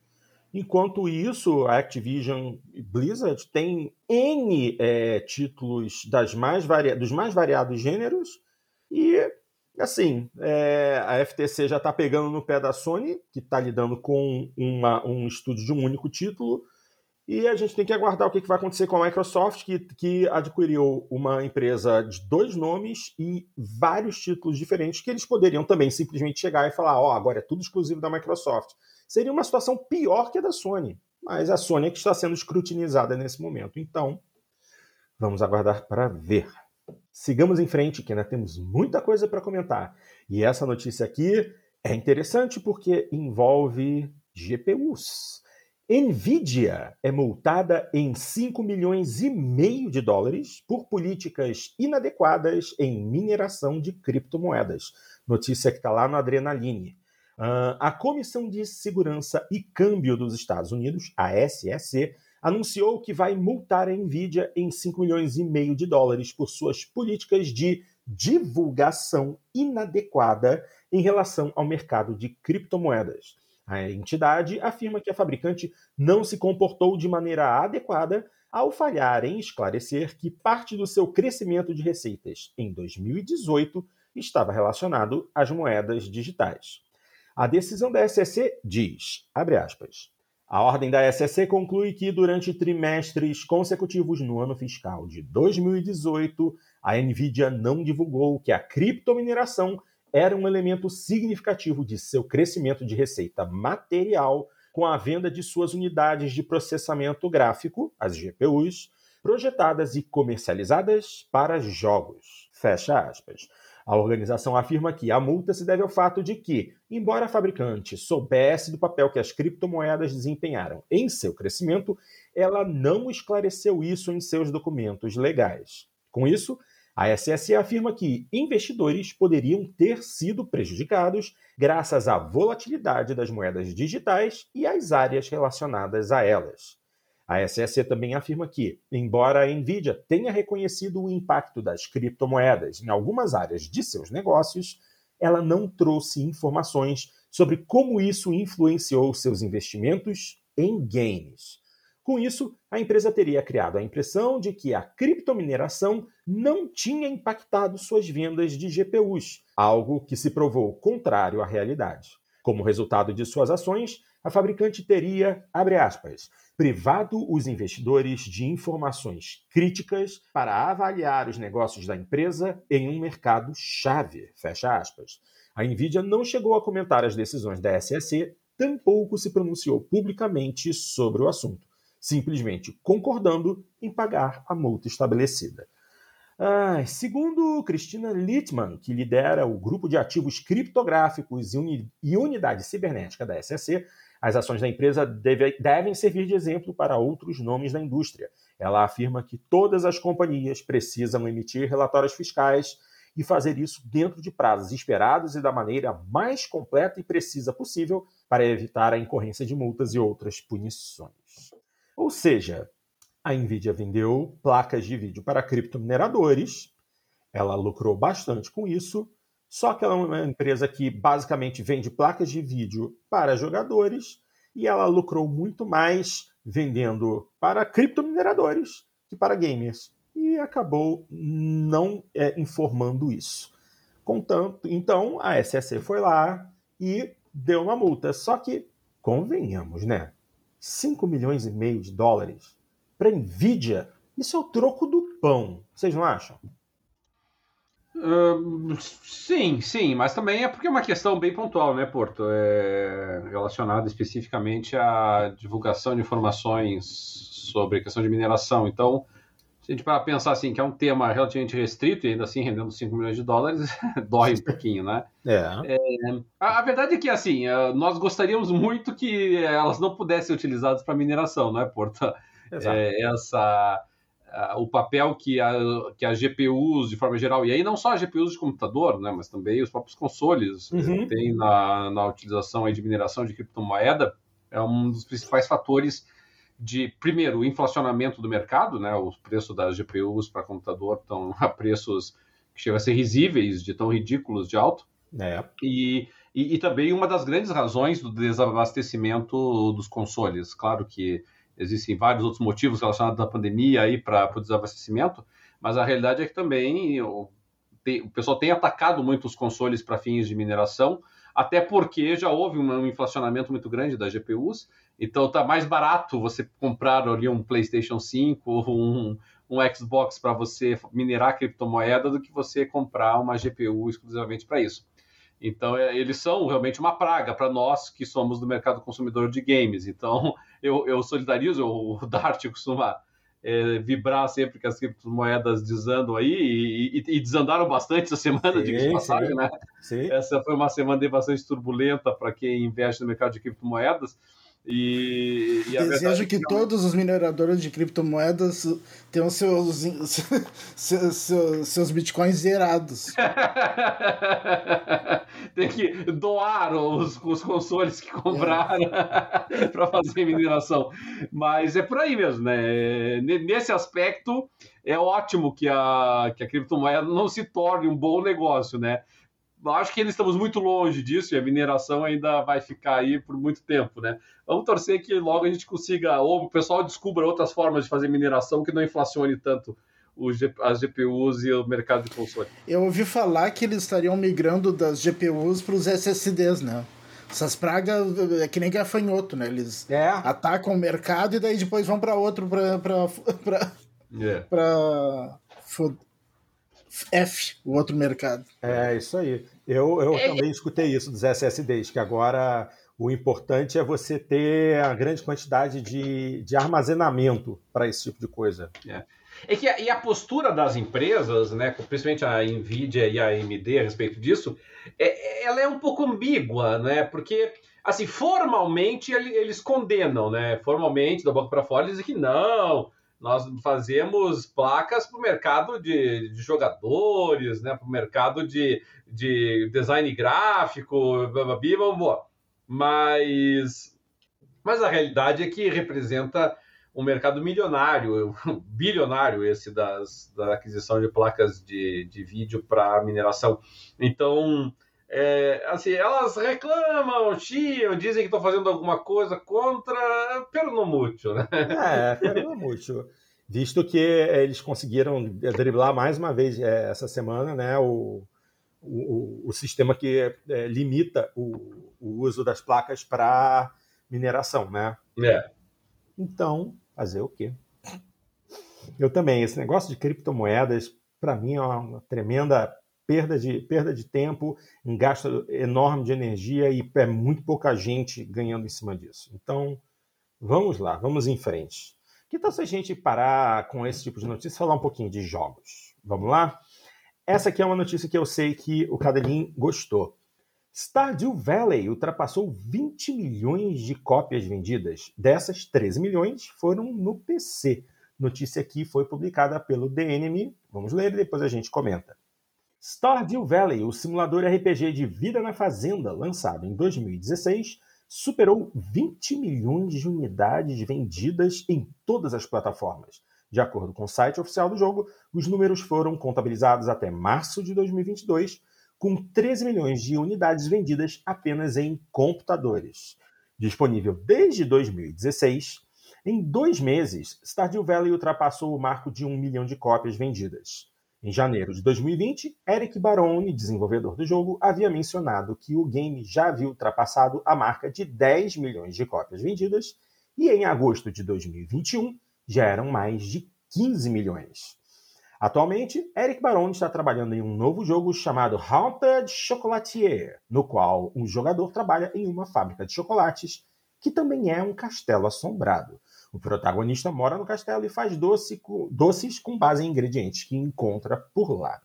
Enquanto isso, a Activision Blizzard tem N é, títulos das mais varia dos mais variados gêneros e, assim, é, a FTC já está pegando no pé da Sony, que está lidando com uma, um estúdio de um único título, e a gente tem que aguardar o que vai acontecer com a Microsoft, que, que adquiriu uma empresa de dois nomes e vários títulos diferentes, que eles poderiam também simplesmente chegar e falar: ó, oh, agora é tudo exclusivo da Microsoft. Seria uma situação pior que a da Sony. Mas a Sony é que está sendo escrutinizada nesse momento. Então, vamos aguardar para ver. Sigamos em frente, que ainda temos muita coisa para comentar. E essa notícia aqui é interessante porque envolve GPUs. Nvidia é multada em 5 milhões e meio de dólares por políticas inadequadas em mineração de criptomoedas. Notícia que está lá no Adrenaline. Uh, a Comissão de Segurança e Câmbio dos Estados Unidos, a SEC, anunciou que vai multar a Nvidia em 5 milhões e meio de dólares por suas políticas de divulgação inadequada em relação ao mercado de criptomoedas. A entidade afirma que a fabricante não se comportou de maneira adequada ao falhar em esclarecer que parte do seu crescimento de receitas em 2018 estava relacionado às moedas digitais. A decisão da SEC diz, abre aspas, a ordem da SEC conclui que durante trimestres consecutivos no ano fiscal de 2018, a Nvidia não divulgou que a criptomineração era um elemento significativo de seu crescimento de receita material com a venda de suas unidades de processamento gráfico, as GPUs, projetadas e comercializadas para jogos. Fecha aspas. A organização afirma que a multa se deve ao fato de que, embora a fabricante soubesse do papel que as criptomoedas desempenharam em seu crescimento, ela não esclareceu isso em seus documentos legais. Com isso, a SSE afirma que investidores poderiam ter sido prejudicados graças à volatilidade das moedas digitais e às áreas relacionadas a elas. A SSE também afirma que, embora a Nvidia tenha reconhecido o impacto das criptomoedas em algumas áreas de seus negócios, ela não trouxe informações sobre como isso influenciou seus investimentos em games. Com isso, a empresa teria criado a impressão de que a criptomineração não tinha impactado suas vendas de GPUs, algo que se provou contrário à realidade. Como resultado de suas ações, a fabricante teria, abre aspas, privado os investidores de informações críticas para avaliar os negócios da empresa em um mercado chave, fecha aspas. A Nvidia não chegou a comentar as decisões da SEC, tampouco se pronunciou publicamente sobre o assunto, simplesmente concordando em pagar a multa estabelecida. Ah, segundo Cristina Littman, que lidera o grupo de ativos criptográficos e, uni e unidade cibernética da SEC, as ações da empresa deve, devem servir de exemplo para outros nomes da indústria. Ela afirma que todas as companhias precisam emitir relatórios fiscais e fazer isso dentro de prazos esperados e da maneira mais completa e precisa possível para evitar a incorrência de multas e outras punições. Ou seja, a Nvidia vendeu placas de vídeo para criptomineradores, ela lucrou bastante com isso, só que ela é uma empresa que basicamente vende placas de vídeo para jogadores e ela lucrou muito mais vendendo para criptomineradores que para gamers e acabou não é, informando isso. Contanto, então a SEC foi lá e deu uma multa. Só que, convenhamos, né? 5 milhões e meio de dólares para Nvidia, isso é o troco do pão. Vocês não acham? Uh, sim, sim, mas também é porque é uma questão bem pontual, né, Porto? É relacionada especificamente à divulgação de informações sobre a questão de mineração. Então, se a gente para pensar assim, que é um tema relativamente restrito e ainda assim rendendo 5 milhões de dólares, [laughs] dói um pouquinho, né? É. é a, a, verdade é que, assim, eh, nós gostaríamos muito que elas não pudessem ser utilizadas para mineração, não é, Porto? É, essa o papel que a, que a GPUs, de forma geral, e aí não só as GPUs de computador, né, mas também os próprios consoles eh, uhum. têm na, na utilização aí de mineração de criptomoeda, é um dos principais fatores de, primeiro, o inflacionamento do mercado, né, o preço das GPUs para computador estão [laughs] a preços que chegam a ser risíveis, de tão ridículos de alto, é. e, e, e também uma das grandes razões do desabastecimento dos consoles. Claro que existem vários outros motivos relacionados à pandemia aí para o desabastecimento, mas a realidade é que também o, tem, o pessoal tem atacado muito os consoles para fins de mineração, até porque já houve um, inflacionamento muito grande das GPUs, então tá mais barato você comprar ali um PlayStation 5 ou um, um Xbox para você minerar criptomoeda do que você comprar uma GPU exclusivamente para isso. Então, é, eles são realmente uma praga para nós que somos do mercado consumidor de games. Então, [laughs] eu, eu solidarizo, o Dart costuma é, vibrar sempre que as criptomoedas desandam aí, e, e, e desandaram bastante essa semana, de passagem, né? Sim. Essa foi uma semana bastante turbulenta para quem investe no mercado de criptomoedas. E, e Desejo é que, que todos os mineradores de criptomoedas tenham seus, seus, [laughs] seus, seus bitcoins zerados. [laughs] Tem que doar os, os consoles que compraram [laughs] é. para fazer mineração. Mas é por aí mesmo, né? Nesse aspecto, é ótimo que a, que a criptomoeda não se torne um bom negócio, né? Acho que ainda estamos muito longe disso e a mineração ainda vai ficar aí por muito tempo, né? Vamos torcer que logo a gente consiga, ou o pessoal descubra outras formas de fazer mineração que não inflacione tanto as GPUs e o mercado de console. Eu ouvi falar que eles estariam migrando das GPUs para os SSDs, né? Essas pragas é que nem gafanhoto, né? Eles é. atacam o mercado e daí depois vão para outro para para yeah. [laughs] para F, o outro mercado. É, isso aí. Eu, eu é. também escutei isso dos SSDs, que agora o importante é você ter a grande quantidade de, de armazenamento para esse tipo de coisa. É. É que a, e a postura das empresas, né, principalmente a Nvidia e a AMD a respeito disso, é, ela é um pouco ambígua, né? Porque assim, formalmente eles condenam, né? Formalmente, da boca para fora, eles dizem que não, nós fazemos placas para o mercado de, de, jogadores, né, para o mercado de, de design gráfico, mas, mas a realidade é que representa um mercado milionário, [laughs] bilionário esse das, da aquisição de placas de, de vídeo para mineração. Então, é, assim, elas reclamam, chiam, dizem que estão fazendo alguma coisa contra, pero no mútil, né? É, pero no mútil. Visto que eles conseguiram driblar mais uma vez é, essa semana né, o, o, o sistema que é, limita o, o uso das placas para mineração, né? É. Então, fazer o quê? Eu também, esse negócio de criptomoedas, para mim, é uma tremenda perda de, perda de tempo, um gasto enorme de energia e é muito pouca gente ganhando em cima disso. Então, vamos lá, vamos em frente. Que tal se a gente parar com esse tipo de notícia e falar um pouquinho de jogos? Vamos lá? Essa aqui é uma notícia que eu sei que o Cadelin gostou. Stardew Valley ultrapassou 20 milhões de cópias vendidas. Dessas, 13 milhões foram no PC. Notícia aqui foi publicada pelo DNM. Vamos ler e depois a gente comenta. Stardew Valley, o simulador RPG de vida na fazenda, lançado em 2016, superou 20 milhões de unidades vendidas em todas as plataformas. De acordo com o site oficial do jogo, os números foram contabilizados até março de 2022, com 13 milhões de unidades vendidas apenas em computadores. Disponível desde 2016, em dois meses, Stardew Valley ultrapassou o marco de um milhão de cópias vendidas. Em janeiro de 2020, Eric Baroni, desenvolvedor do jogo, havia mencionado que o game já havia ultrapassado a marca de 10 milhões de cópias vendidas e em agosto de 2021 já eram mais de 15 milhões. Atualmente, Eric Baroni está trabalhando em um novo jogo chamado Haunted Chocolatier, no qual um jogador trabalha em uma fábrica de chocolates que também é um castelo assombrado. O protagonista mora no castelo e faz doce doces com base em ingredientes que encontra por lá.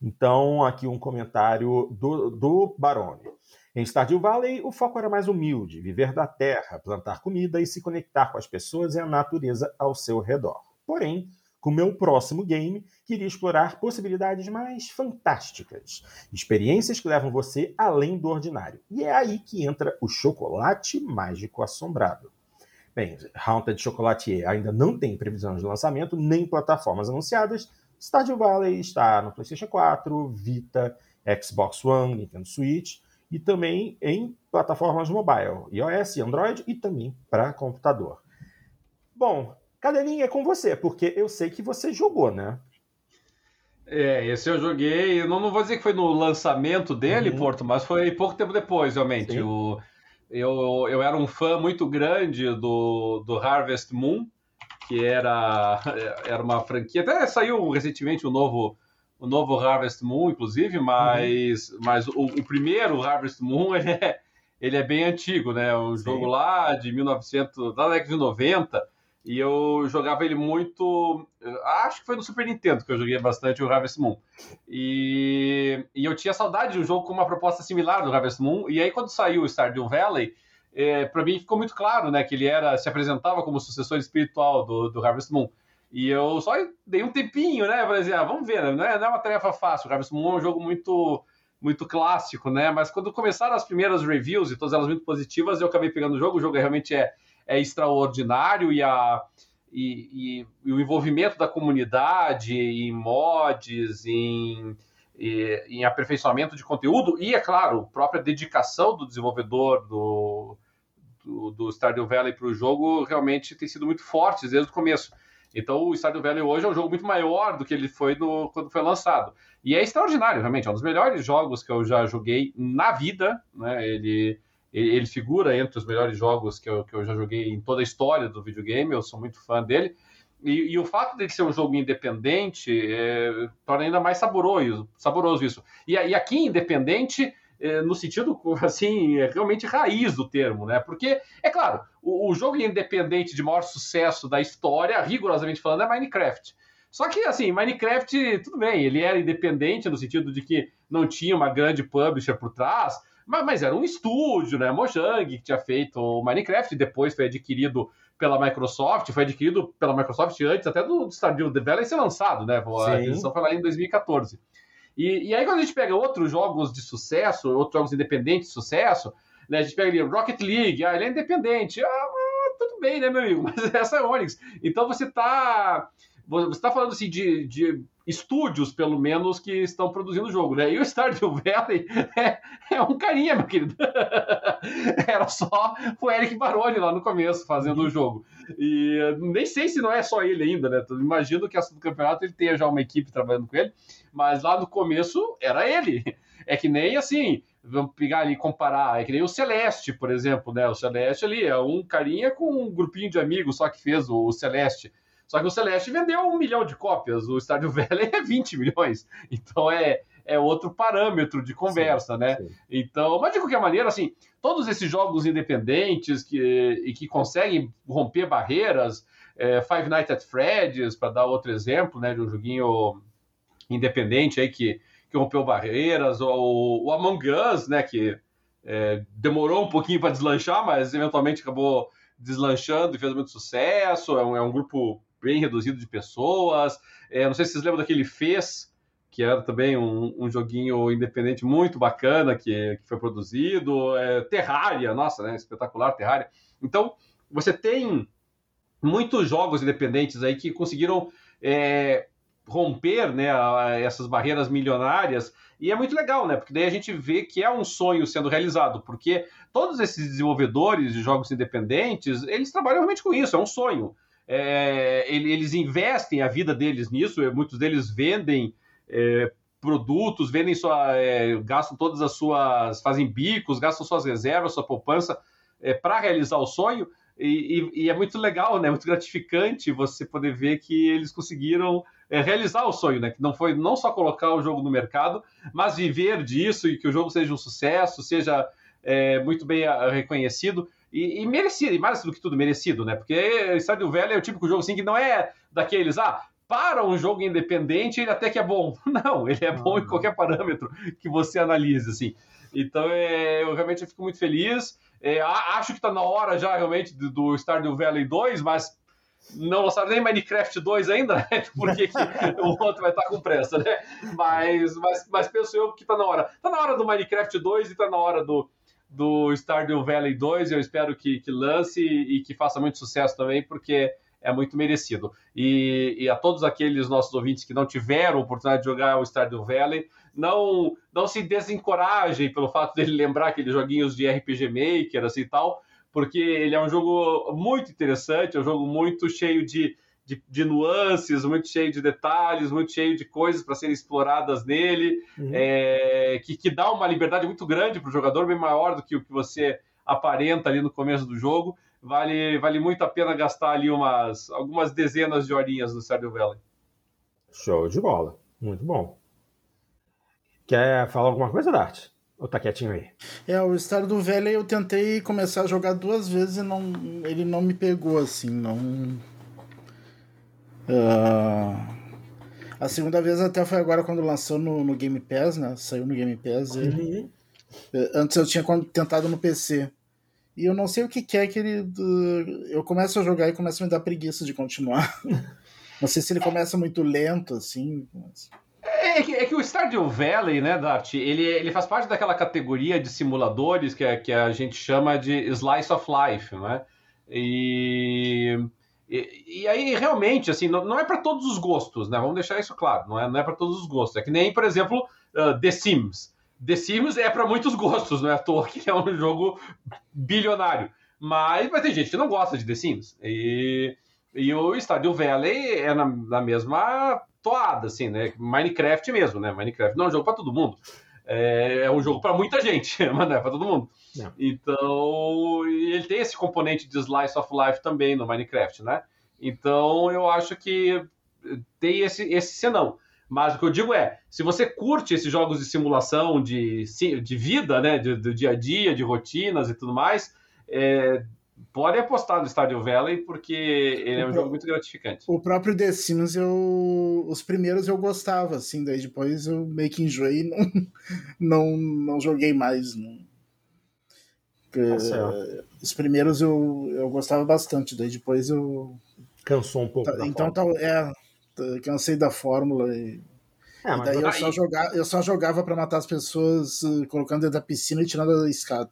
Então, aqui um comentário do, do Barone. Em Stardew Valley, o foco era mais humilde, viver da terra, plantar comida e se conectar com as pessoas e a natureza ao seu redor. Porém, com meu próximo game, queria explorar possibilidades mais fantásticas, experiências que levam você além do ordinário. E é aí que entra o chocolate mágico assombrado. Bem, Haunted Chocolatier ainda não tem previsão de lançamento nem plataformas anunciadas. Stardew Valley está no PlayStation 4, Vita, Xbox One, Nintendo Switch e também em plataformas mobile, iOS, Android e também para computador. Bom, Cadelinha, é com você, porque eu sei que você jogou, né? É, esse eu joguei. Eu não, não vou dizer que foi no lançamento dele, uhum. Porto, mas foi pouco tempo depois, realmente. O, eu, eu era um fã muito grande do, do Harvest Moon, que era, [laughs] era uma franquia. Até saiu recentemente o um novo, o um novo Harvest Moon, inclusive, mas, uhum. mas o, o, primeiro Harvest Moon [laughs] ele é, ele é bem antigo, né? Um Sim. jogo lá de 1900, da década de 90. E eu jogava ele muito. Acho que foi no Super Nintendo que eu joguei bastante o Harvest Moon. E, e eu tinha saudade de um jogo com uma proposta similar do Harvest Moon. E aí, quando saiu o Stardew Valley, é, para mim ficou muito claro né, que ele era se apresentava como sucessor espiritual do, do Harvest Moon. E eu só dei um tempinho, né? Falei assim, ah, vamos ver, né? não, é, não é uma tarefa fácil. O Harvest Moon é um jogo muito muito clássico, né? Mas quando começaram as primeiras reviews, e todas elas muito positivas, eu acabei pegando o jogo. O jogo realmente é é extraordinário e, a, e, e, e o envolvimento da comunidade em mods, em, em aperfeiçoamento de conteúdo e, é claro, própria dedicação do desenvolvedor do, do, do Stardew Valley para o jogo realmente tem sido muito forte desde o começo. Então o Stardew Valley hoje é um jogo muito maior do que ele foi no, quando foi lançado. E é extraordinário, realmente. É um dos melhores jogos que eu já joguei na vida. Né? Ele, ele figura entre os melhores jogos que eu, que eu já joguei em toda a história do videogame, eu sou muito fã dele. E, e o fato de ser um jogo independente é, torna ainda mais saboroso, saboroso isso. E, e aqui, independente, é, no sentido, [laughs] assim, é realmente raiz do termo, né? Porque, é claro, o, o jogo independente de maior sucesso da história, rigorosamente falando, é Minecraft. Só que, assim, Minecraft, tudo bem, ele era independente no sentido de que não tinha uma grande publisher por trás, mas, mas era um estúdio, né? Mojang, que tinha feito o Minecraft, depois foi adquirido pela Microsoft, foi adquirido pela Microsoft antes até do Stardew Valley ser lançado, né? A edição foi lá em 2014. E, e aí quando a gente pega outros jogos de sucesso, outros jogos independentes de sucesso, né? A gente pega ali Rocket League, ah, ele é independente. Ah, tudo bem, né, meu amigo? [laughs] Mas essa é Onyx. Então você tá você está falando assim de, de, estúdios, pelo menos, que estão produzindo o jogo, né? E o Stardew Valley [laughs] é, é um carinha, meu querido. [laughs] Era só o Eric Baroni lá no começo fazendo o jogo. E nem sei se não é só ele ainda, né? Imagino que do campeonato ele tenha já uma equipe trabalhando com ele, mas lá no começo era ele. É que nem assim, vamos pegar ali e comparar, é que nem o Celeste, por exemplo, né? O Celeste ali é um carinha com um grupinho de amigos só que fez o Celeste. Só que o Celeste vendeu um milhão de cópias, o Estádio Velho é 20 milhões. Então é, é outro parâmetro de conversa, sim, né? Sim. Então, mas de qualquer maneira, assim, todos esses jogos independentes que, e que conseguem romper barreiras, é, Five Nights at Freddy's, para dar outro exemplo, né, de um joguinho independente aí que, que rompeu barreiras, ou o Among Us, né, que é, demorou um pouquinho para deslanchar, mas eventualmente acabou deslanchando e fez muito sucesso. É um, é um grupo bem reduzido de pessoas. É, não sei se vocês lembram daquele Fez, que era também um, um joguinho independente muito bacana que, que foi produzido. É, Terraria, nossa, né, espetacular Terraria. Então, você tem muitos jogos independentes aí que conseguiram é, romper né, essas barreiras milionárias. E é muito legal, né? Porque daí a gente vê que é um sonho sendo realizado, porque todos esses desenvolvedores de jogos independentes, eles trabalham realmente com isso, é um sonho. É, eles investem a vida deles nisso, muitos deles vendem é, produtos, vendem sua. É, gastam todas as suas. fazem bicos, gastam suas reservas, sua poupança é, para realizar o sonho. E, e, e, é muito legal, né? Muito gratificante você poder ver que eles conseguiram é, realizar o sonho, né? Que não foi não só colocar o jogo no mercado, mas viver disso e que o jogo seja um sucesso, seja é, muito bem ah, reconhecido e, e, merecido, e mais do que tudo merecido, né? Porque Estádio Velho é o típico jogo assim que não é daqueles, ah, para um jogo independente ele até que é bom. [laughs] Não, ele é bom em uhum. qualquer parâmetro que você analise, assim. Então, é, eu realmente fico muito feliz. É, acho que está na hora já realmente do, do Stardew Valley 2, mas não lançaram nem Minecraft 2 ainda, né? [laughs] Porque o outro vai estar com pressa, né? Mas, mas, mas penso eu que está na hora. Está na hora do Minecraft 2 e está na hora do, do Stardew Valley 2. Eu espero que, que lance e que faça muito sucesso também, porque é muito merecido. E, e, a todos aqueles nossos ouvintes que não tiveram oportunidade de jogar o Stardew Valley, não, não se desencorajem pelo fato dele lembrar aqueles joguinhos de RPG Maker assim e tal, porque ele é um jogo muito interessante, é um jogo muito cheio de, de, de nuances, muito cheio de detalhes, muito cheio de coisas para serem exploradas nele, uhum. é, que, que dá uma liberdade muito grande para o jogador, bem maior do que o que você aparenta ali no começo do jogo vale, vale muito a pena gastar ali umas, algumas dezenas de horinhas no Stardew Valley. Show de bola. Muito bom. Quer falar alguma coisa, Dart? Ou tá quietinho aí? É, o Stardew Valley eu tentei começar a jogar duas vezes e não, ele não me pegou, assim, não... Uh... A segunda vez até foi agora quando lançou no, no Game Pass, né? Saiu no Game Pass ele. Uhum. Antes eu tinha tentado no PC. E eu não sei o que, que é que ele. Eu começo a jogar e começa a me dar preguiça de continuar. [laughs] não sei se ele começa muito lento, assim. Mas... É, que, é que o Stardew Valley, né, Dart, ele, ele faz parte daquela categoria de simuladores que, que a gente chama de Slice of Life, né? E, e, e aí, realmente, assim, não, não é para todos os gostos, né? Vamos deixar isso claro, não é, não é para todos os gostos. É que nem, por exemplo, uh, The Sims. The Sims é para muitos gostos, não é à toa que é um jogo bilionário. Mas vai ter gente que não gosta de The Sims. E, e o Stardew Valley é na, na mesma toada, assim, né? Minecraft mesmo, né? Minecraft não é um jogo para todo mundo. É, é um jogo para muita gente, [laughs] mas não é para todo mundo. Não. Então, ele tem esse componente de slice of life também no Minecraft, né? Então, eu acho que tem esse, esse senão. Mas o que eu digo é, se você curte esses jogos de simulação de, de vida, né, do, do dia a dia, de rotinas e tudo mais, é, pode apostar no Stardew Valley porque ele é um jogo muito gratificante. O próprio The Sims, eu, os primeiros eu gostava, assim, daí depois eu meio que enjoei e não, [laughs] não, não joguei mais. Não. Tá os primeiros eu, eu gostava bastante, daí depois eu. Cansou um pouco. Tá, então, tá, é, cansei da fórmula e, é, e daí eu, só jogava, eu só jogava para matar as pessoas uh, colocando dentro da piscina e tirando da escada.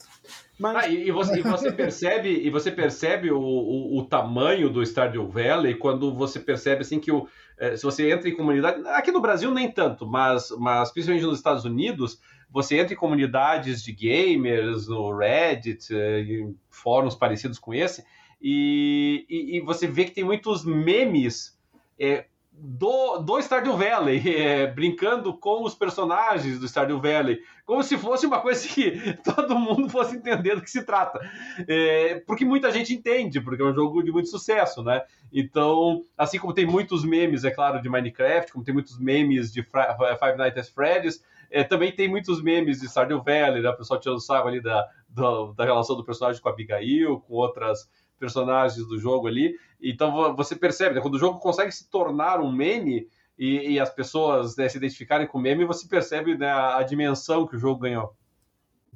Mas... Ah, e, você, e você percebe e você percebe o, o, o, tamanho do Stardew Valley quando você percebe assim que o, é, se você entra em comunidade aqui no Brasil nem tanto mas, mas principalmente nos Estados Unidos você entra em comunidades de gamers no Reddit em fóruns parecidos com esse e, e, e você vê que tem muitos memes é, do, do Stardew Valley, [laughs] é, brincando com os personagens do Stardew Valley, como se fosse uma coisa que [laughs] todo mundo fosse entender do que se trata. É, porque muita gente entende, porque é um jogo de muito sucesso, né? Então, assim como tem muitos memes, é claro, de Minecraft, como tem muitos memes de Five Nights at Freddy's, é, também tem muitos memes de Stardew Valley, né? O pessoal tirando sarro ali da, da, da relação do personagem com a Abigail, com outras personagens do jogo ali. Então você percebe, né, quando o jogo consegue se tornar um meme e, e as pessoas né, se identificarem com o meme, você percebe né, a, a dimensão que o jogo ganhou.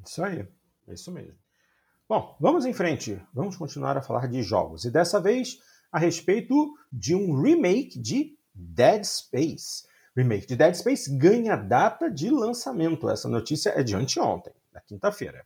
Isso aí, é isso mesmo. Bom, vamos em frente. Vamos continuar a falar de jogos. E dessa vez a respeito de um remake de Dead Space. Remake de Dead Space ganha data de lançamento. Essa notícia é de anteontem, da quinta-feira.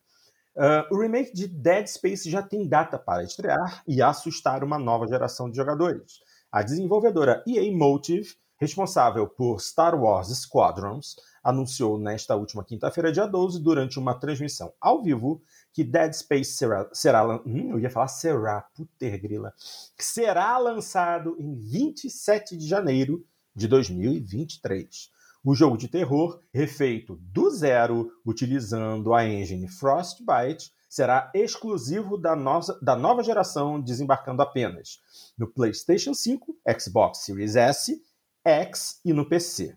Uh, o remake de Dead Space já tem data para estrear e assustar uma nova geração de jogadores. A desenvolvedora EA Motive, responsável por Star Wars Squadrons, anunciou nesta última quinta-feira, dia 12, durante uma transmissão ao vivo, que Dead Space será, será hum, eu ia falar será, puter grila, será lançado em 27 de janeiro de 2023. O jogo de terror, refeito do zero utilizando a engine Frostbite, será exclusivo da, nossa, da nova geração, desembarcando apenas no PlayStation 5, Xbox Series S, X e no PC.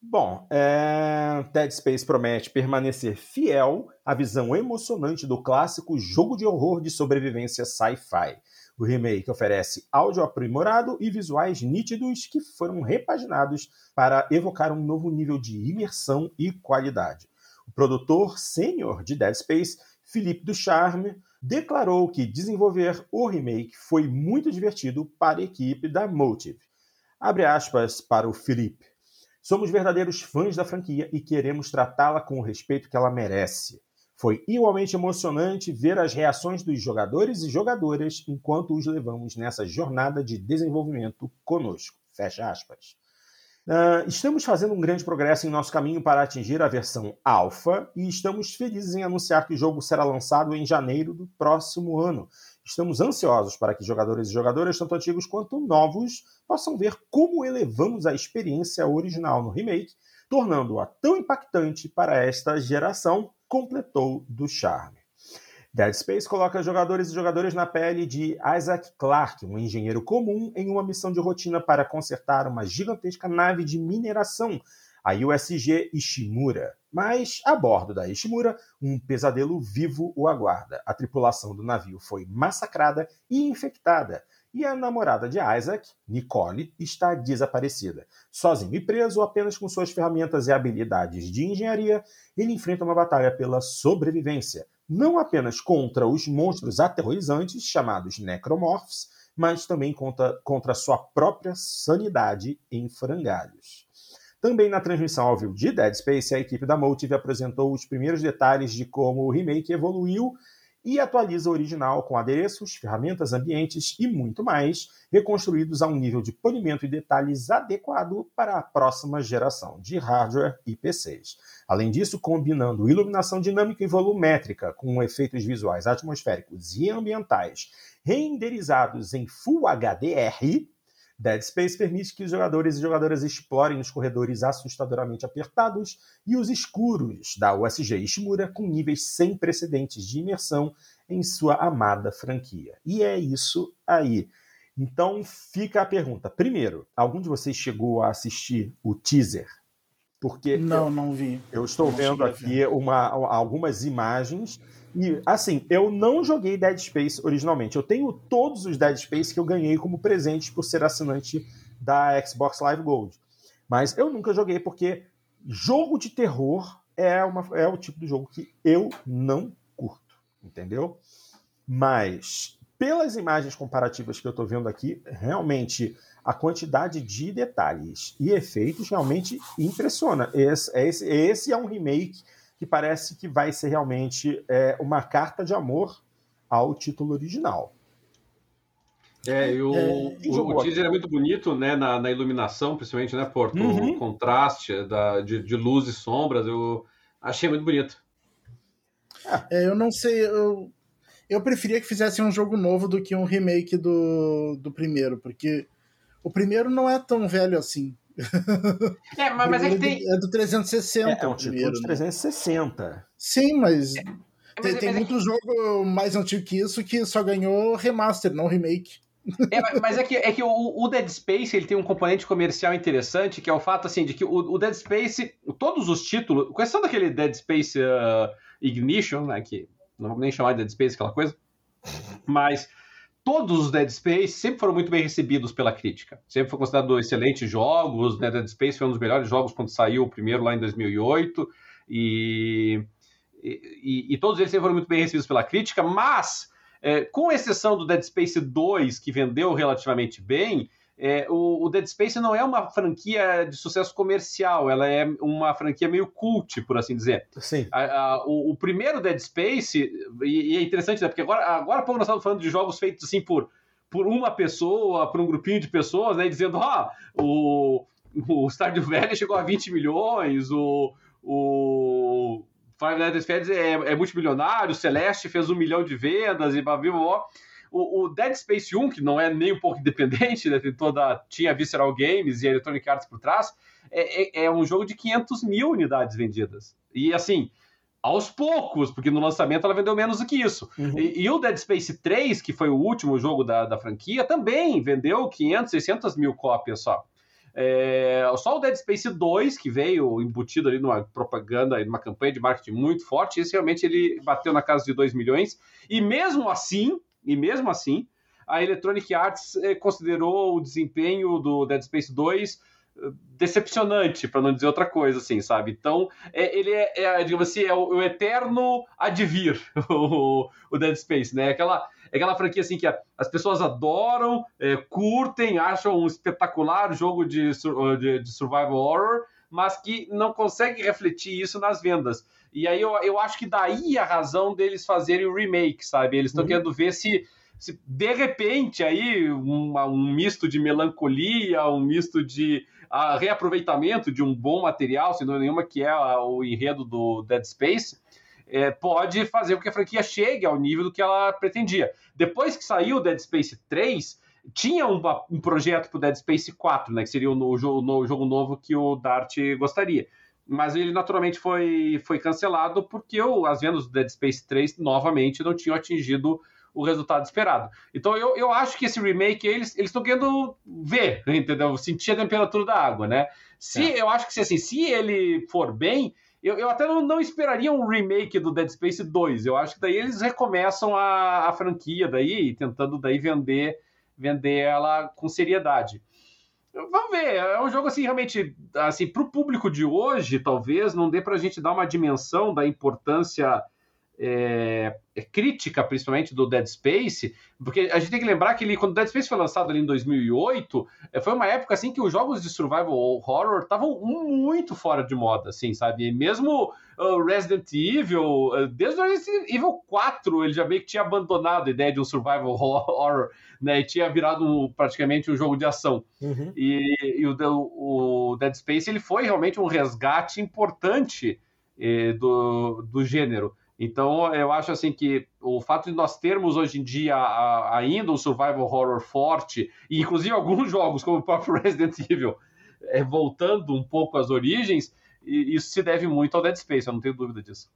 Bom, é... Dead Space promete permanecer fiel à visão emocionante do clássico jogo de horror de sobrevivência sci-fi o remake oferece áudio aprimorado e visuais nítidos que foram repaginados para evocar um novo nível de imersão e qualidade. O produtor sênior de Dead Space, Philippe Ducharme, declarou que desenvolver o remake foi muito divertido para a equipe da Motive. Abre aspas para o Philippe. Somos verdadeiros fãs da franquia e queremos tratá-la com o respeito que ela merece. Foi igualmente emocionante ver as reações dos jogadores e jogadoras enquanto os levamos nessa jornada de desenvolvimento conosco. Fecha aspas. Uh, estamos fazendo um grande progresso em nosso caminho para atingir a versão alfa e estamos felizes em anunciar que o jogo será lançado em janeiro do próximo ano. Estamos ansiosos para que jogadores e jogadoras, tanto antigos quanto novos, possam ver como elevamos a experiência original no remake, tornando-a tão impactante para esta geração completou do charme. Dead Space coloca jogadores e jogadoras na pele de Isaac Clarke, um engenheiro comum em uma missão de rotina para consertar uma gigantesca nave de mineração, a USG Ishimura. Mas, a bordo da Ishimura, um pesadelo vivo o aguarda. A tripulação do navio foi massacrada e infectada, e a namorada de Isaac, Nicole, está desaparecida. Sozinho e preso, apenas com suas ferramentas e habilidades de engenharia, ele enfrenta uma batalha pela sobrevivência, não apenas contra os monstros aterrorizantes chamados necromorphs, mas também contra, contra sua própria sanidade em frangalhos. Também na transmissão ao vivo de Dead Space, a equipe da Motive apresentou os primeiros detalhes de como o remake evoluiu e atualiza o original com adereços, ferramentas, ambientes e muito mais, reconstruídos a um nível de polimento e detalhes adequado para a próxima geração de hardware e PCs. Além disso, combinando iluminação dinâmica e volumétrica com efeitos visuais atmosféricos e ambientais renderizados em Full HDR, Dead Space permite que os jogadores e jogadoras explorem os corredores assustadoramente apertados e os escuros da USG Ishimura com níveis sem precedentes de imersão em sua amada franquia. E é isso aí. Então fica a pergunta. Primeiro, algum de vocês chegou a assistir o teaser? Porque não, eu, não vi. Eu estou vendo aqui uma, algumas imagens e, assim, eu não joguei Dead Space originalmente. Eu tenho todos os Dead Space que eu ganhei como presente por ser assinante da Xbox Live Gold. Mas eu nunca joguei porque jogo de terror é, uma, é o tipo de jogo que eu não curto, entendeu? Mas, pelas imagens comparativas que eu estou vendo aqui, realmente a quantidade de detalhes e efeitos realmente impressiona. Esse, esse, esse é um remake que parece que vai ser realmente é, uma carta de amor ao título original. É, e o, é, o, o teaser é muito bonito, né, na, na iluminação, principalmente, né, Porto? Uhum. O contraste da, de, de luz e sombras, eu achei muito bonito. É, eu não sei, eu, eu preferia que fizessem um jogo novo do que um remake do, do primeiro, porque O primeiro não é tão velho assim. [laughs] É, mas, mas é que tem. É do 360. É, é um título de 360. Né? Sim, mas. É, tem, tem muito é que... jogo mais antigo que isso que só ganhou remaster, não remake. É, mas é que, é que o, o, Dead Space ele tem um componente comercial interessante, que é o fato assim de que o, o Dead Space, todos os títulos, com exceção daquele Dead Space uh, Ignition, né, que não vamos nem chamar de Dead Space aquela coisa, mas todos os Dead Space sempre foram muito bem recebidos pela crítica. Sempre foi considerado excelentes jogos, né? Dead Space foi um dos melhores jogos quando saiu o primeiro lá em 2008 e, e, e todos eles sempre foram muito bem recebidos pela crítica, mas é, com exceção do Dead Space 2, que vendeu relativamente bem, é, o, o, Dead Space não é uma franquia de sucesso comercial, ela é uma franquia meio cult, por assim dizer. Sim. A, a, o, o, primeiro Dead Space, e, e, é interessante, né, porque agora, agora pouco nós estamos falando de jogos feitos assim por, por uma pessoa, por um grupinho de pessoas, né, dizendo, ah, o, o Stardew Valley chegou a 20 milhões, o, o Five Nights at Freddy's é, é multimilionário, Celeste fez um milhão de vendas e blá, blá, blá. O, o, Dead Space 1, que não é nem um pouco independente, né, tem toda, tinha Visceral Games e Electronic Arts por trás, é, é, é, um jogo de 500 mil unidades vendidas. E assim, aos poucos, porque no lançamento ela vendeu menos do que isso. Uhum. E, e, o Dead Space 3, que foi o último jogo da, da franquia, também vendeu 500, 600 mil cópias só. É, só o Dead Space 2, que veio embutido ali numa propaganda, numa campanha de marketing muito forte, esse realmente ele bateu na casa de 2 milhões. E mesmo assim, e mesmo assim, a Electronic Arts eh, considerou o desempenho do Dead Space 2 eh, decepcionante, para não dizer outra coisa, assim, sabe? Então, é, ele é, é, digamos assim, é o, o eterno advir, [laughs] o, o Dead Space, né? Aquela, aquela franquia assim que as pessoas adoram, é, curtem, acham um espetacular jogo de, de, de, survival horror, mas que não consegue refletir isso nas vendas. E aí eu, eu acho que daí a razão deles fazerem o remake, sabe? Eles estão uhum. querendo ver se, se de repente aí um, um misto de melancolia, um misto de a, reaproveitamento de um bom material, sem dúvida nenhuma, que é a, o enredo do Dead Space, é, pode fazer com que a franquia chegue ao nível do que ela pretendia. Depois que saiu o Dead Space 3, tinha um, um projeto para o Dead Space 4, né, que seria o, no, no, jogo novo que o Dart gostaria. Mas ele naturalmente foi, foi cancelado porque o, as vendas do Dead Space 3 novamente não tinham atingido o resultado esperado. Então eu, eu acho que esse remake eles estão querendo ver, entendeu? Sentir a temperatura da água, né? Se é. eu acho que se assim, se ele for bem, eu, eu até não, não, esperaria um remake do Dead Space 2. Eu acho que daí eles recomeçam a, a franquia daí, tentando daí vender, vender ela com seriedade. Vamos ver, é um jogo assim, realmente, assim, para o público de hoje, talvez não dê para a gente dar uma dimensão da importância é, é, crítica, principalmente do Dead Space, porque a gente tem que lembrar que ele, quando o Dead Space foi lançado ali em 2008, é, foi uma época assim que os jogos de survival horror estavam muito fora de moda, assim, sabe? E mesmo uh, Resident Evil, uh, desde o Resident Evil 4, ele já meio que tinha abandonado a ideia de um survival [laughs] horror, né? E tinha virado um, praticamente um jogo de ação. Uhum. E, e o, o, Dead Space ele foi realmente um resgate importante eh, do, do gênero. Então, eu acho assim que o fato de nós termos hoje em dia ainda um survival horror forte, e inclusive alguns [laughs] jogos, como o próprio Resident Evil, é, voltando um pouco às origens, isso se deve muito ao Dead Space, eu não tenho dúvida disso.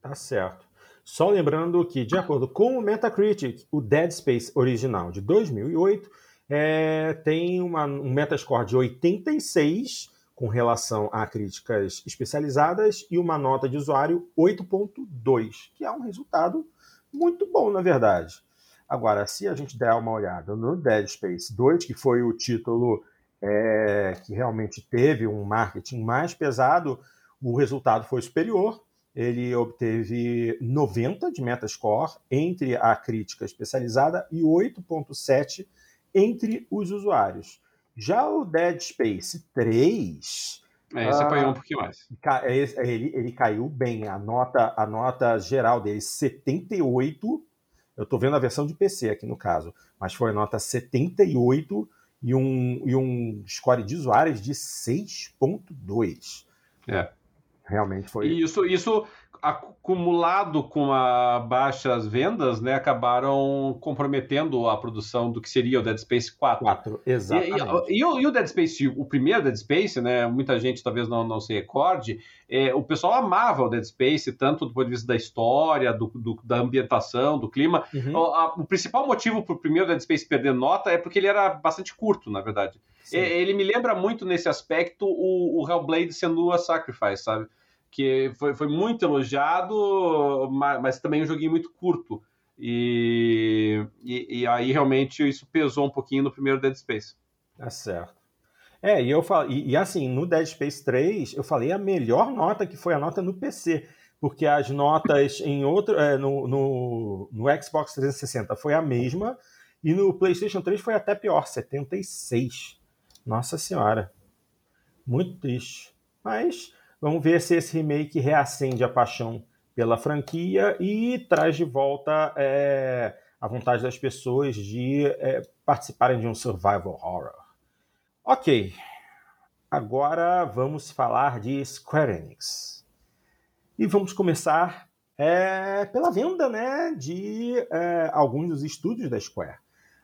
Tá certo. Só lembrando que, de acordo com o Metacritic, o Dead Space original de 2008 é, tem uma, um Metascore de 86 com relação a críticas especializadas e uma nota de usuário 8.2, que é um resultado muito bom, na verdade. Agora, se a gente der uma olhada no Dead Space 2, que foi o título é, que realmente teve um marketing mais pesado, o resultado foi superior. Ele obteve 90 de Metascore entre a crítica especializada e 8.7 entre os usuários. Já o Dead Space 3. É, esse apanhou um pouquinho mais. É, ele, ele caiu bem. A nota, a nota geral dele, 78. Eu estou vendo a versão de PC aqui no caso, mas foi nota 78 e um, e um score de usuários de 6.2. É. Realmente foi. Isso, isso acumulado com a baixas vendas, né, acabaram comprometendo a produção do que seria o Dead Space 4. 4, exatamente. E, e, e, o, e, o, Dead Space, o primeiro Dead Space, né, muita gente talvez não, não se recorde, é, o pessoal amava o Dead Space, tanto do ponto de vista da história, do, do da ambientação, do clima. Uhum. O, a, o, principal motivo para o primeiro Dead Space perder nota é porque ele era bastante curto, na verdade. ele me lembra muito nesse aspecto o, o Hellblade sendo a Sacrifice, sabe? Que foi, foi muito elogiado, mas, mas, também um joguinho muito curto. E, e, e, aí realmente isso pesou um pouquinho no primeiro Dead Space. É certo. É, e eu falo, e, e, assim, no Dead Space 3, eu falei a melhor nota que foi a nota no PC. Porque as notas em outro. É, no, no, no Xbox 360 foi a mesma, e no PlayStation 3 foi até pior, 76. Nossa senhora. Muito triste. Mas Vamos ver se esse remake reacende a paixão pela franquia e traz de volta é, a vontade das pessoas de é, participarem de um survival horror. Ok, agora vamos falar de Square Enix. E vamos começar é, pela venda né, de é, alguns dos estúdios da Square.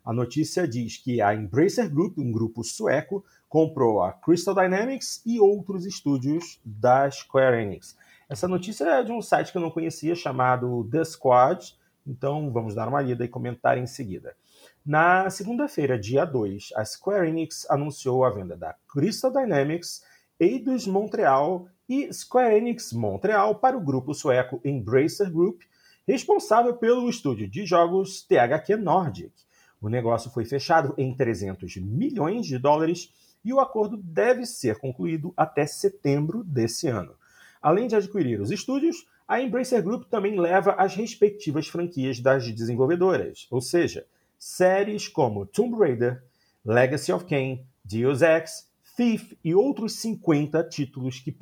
A notícia diz que a Embracer Group, um grupo sueco, comprou a Crystal Dynamics e outros estúdios da Square Enix. Essa notícia é de um site que eu não conhecia chamado The Squad, então vamos dar uma lida e comentar em seguida. Na segunda-feira, dia 2, a Square Enix anunciou a venda da Crystal Dynamics, Eidos Montreal e Square Enix Montreal para o grupo sueco Embracer Group, responsável pelo estúdio de jogos THQ Nordic. O negócio foi fechado em 300 milhões de dólares e o acordo deve ser concluído até setembro desse ano. Além de adquirir os estúdios, a Embracer Group também leva as respectivas franquias das desenvolvedoras, ou seja, séries como Tomb Raider, Legacy of Kain, Deus Ex, Thief e outros 50 títulos que,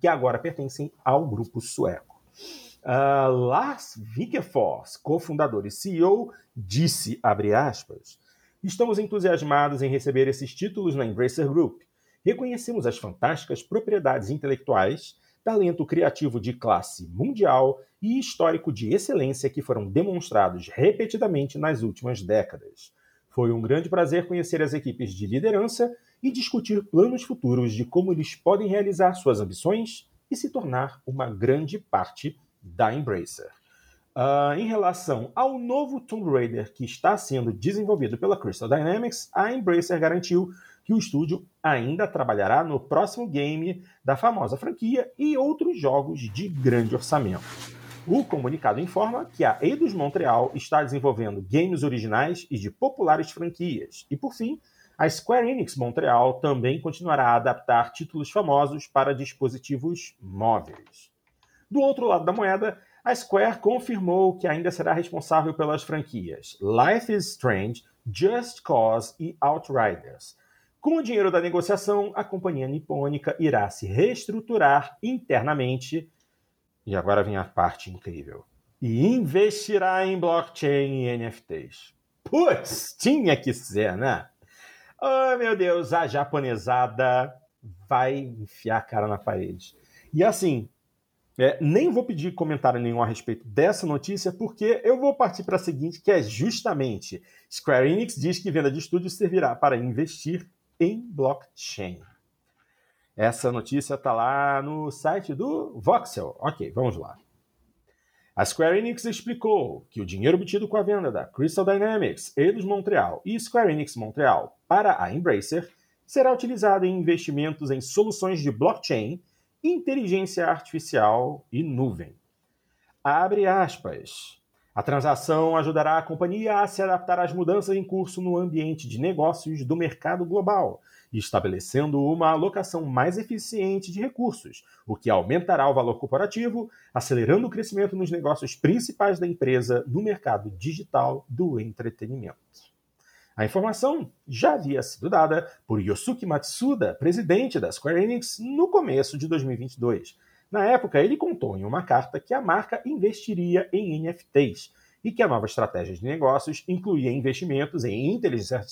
que agora pertencem ao grupo sueco. Uh, Lars Wikefors, cofundador e CEO, disse, aspas, Estamos entusiasmados em receber esses títulos na Embracer Group. Reconhecemos as fantásticas propriedades intelectuais, talento criativo de classe mundial e histórico de excelência que foram demonstrados repetidamente nas últimas décadas. Foi um grande prazer conhecer as equipes de liderança e discutir planos futuros de como eles podem realizar suas ambições e se tornar uma grande parte da Embracer. Uh, em relação ao novo Tomb Raider que está sendo desenvolvido pela Crystal Dynamics, a Embracer garantiu que o estúdio ainda trabalhará no próximo game da famosa franquia e outros jogos de grande orçamento. O comunicado informa que a Eidos Montreal está desenvolvendo games originais e de populares franquias. E por fim, a Square Enix Montreal também continuará a adaptar títulos famosos para dispositivos móveis. Do outro lado da moeda, a Square confirmou que ainda será responsável pelas franquias Life is Strange, Just Cause e Outriders. Com o dinheiro da negociação, a companhia nipônica irá se reestruturar internamente. E agora vem a parte incrível. E investirá em blockchain e NFTs. Putz, tinha que ser, né? Oh, meu Deus, a japonesada vai enfiar a cara na parede. E assim, é, nem vou pedir comentário nenhum a respeito dessa notícia, porque eu vou partir para a seguinte, que é justamente Square Enix diz que venda de estúdios servirá para investir em blockchain. Essa notícia está lá no site do Voxel. Ok, vamos lá. A Square Enix explicou que o dinheiro obtido com a venda da Crystal Dynamics, Eidos Montreal e Square Enix Montreal para a Embracer será utilizado em investimentos em soluções de blockchain inteligência artificial e nuvem. Abre aspas. A transação ajudará a companhia a se adaptar às mudanças em curso no ambiente de negócios do mercado global, estabelecendo uma alocação mais eficiente de recursos, o que aumentará o valor corporativo, acelerando o crescimento nos negócios principais da empresa no mercado digital do entretenimento. A informação já havia sido dada por Yosuke Matsuda, presidente da Square Enix, no começo de 2022. Na época, ele contou em uma carta que a marca investiria em NFTs e que a nova estratégia de negócios incluía investimentos em inteligência,